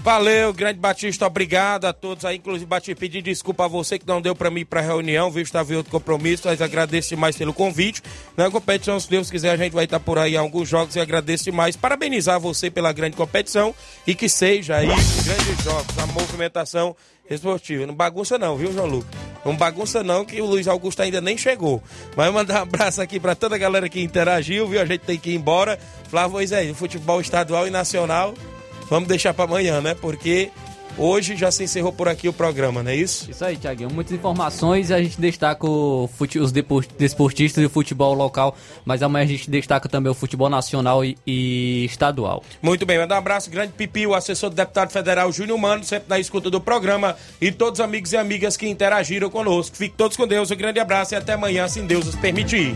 Valeu, grande Batista, obrigado a todos aí, inclusive Batista, pedir desculpa a você que não deu pra mim pra reunião, viu, estava em outro compromisso, mas agradeço demais pelo convite. Na competição, se Deus quiser, a gente vai estar por aí alguns jogos e agradeço demais. Parabenizar você pela grande competição e que seja aí grandes jogos, a movimentação esportiva. Não bagunça não, viu, João Lucas? Não bagunça não, que o Luiz Augusto ainda nem chegou. Mas mandar um abraço aqui pra toda a galera que interagiu, viu? A gente tem que ir embora. Flávio Moisés, futebol estadual e nacional vamos deixar para amanhã, né? Porque hoje já se encerrou por aqui o programa, não é isso? Isso aí, Tiaguinho. Muitas informações e a gente destaca os desportistas e o futebol local, mas amanhã a gente destaca também o futebol nacional e, e estadual. Muito bem, manda um abraço grande, Pipi, o assessor do deputado federal Júnior Mano, sempre na escuta do programa, e todos os amigos e amigas que interagiram conosco. Fiquem todos com Deus, um grande abraço e até amanhã, se Deus os permitir.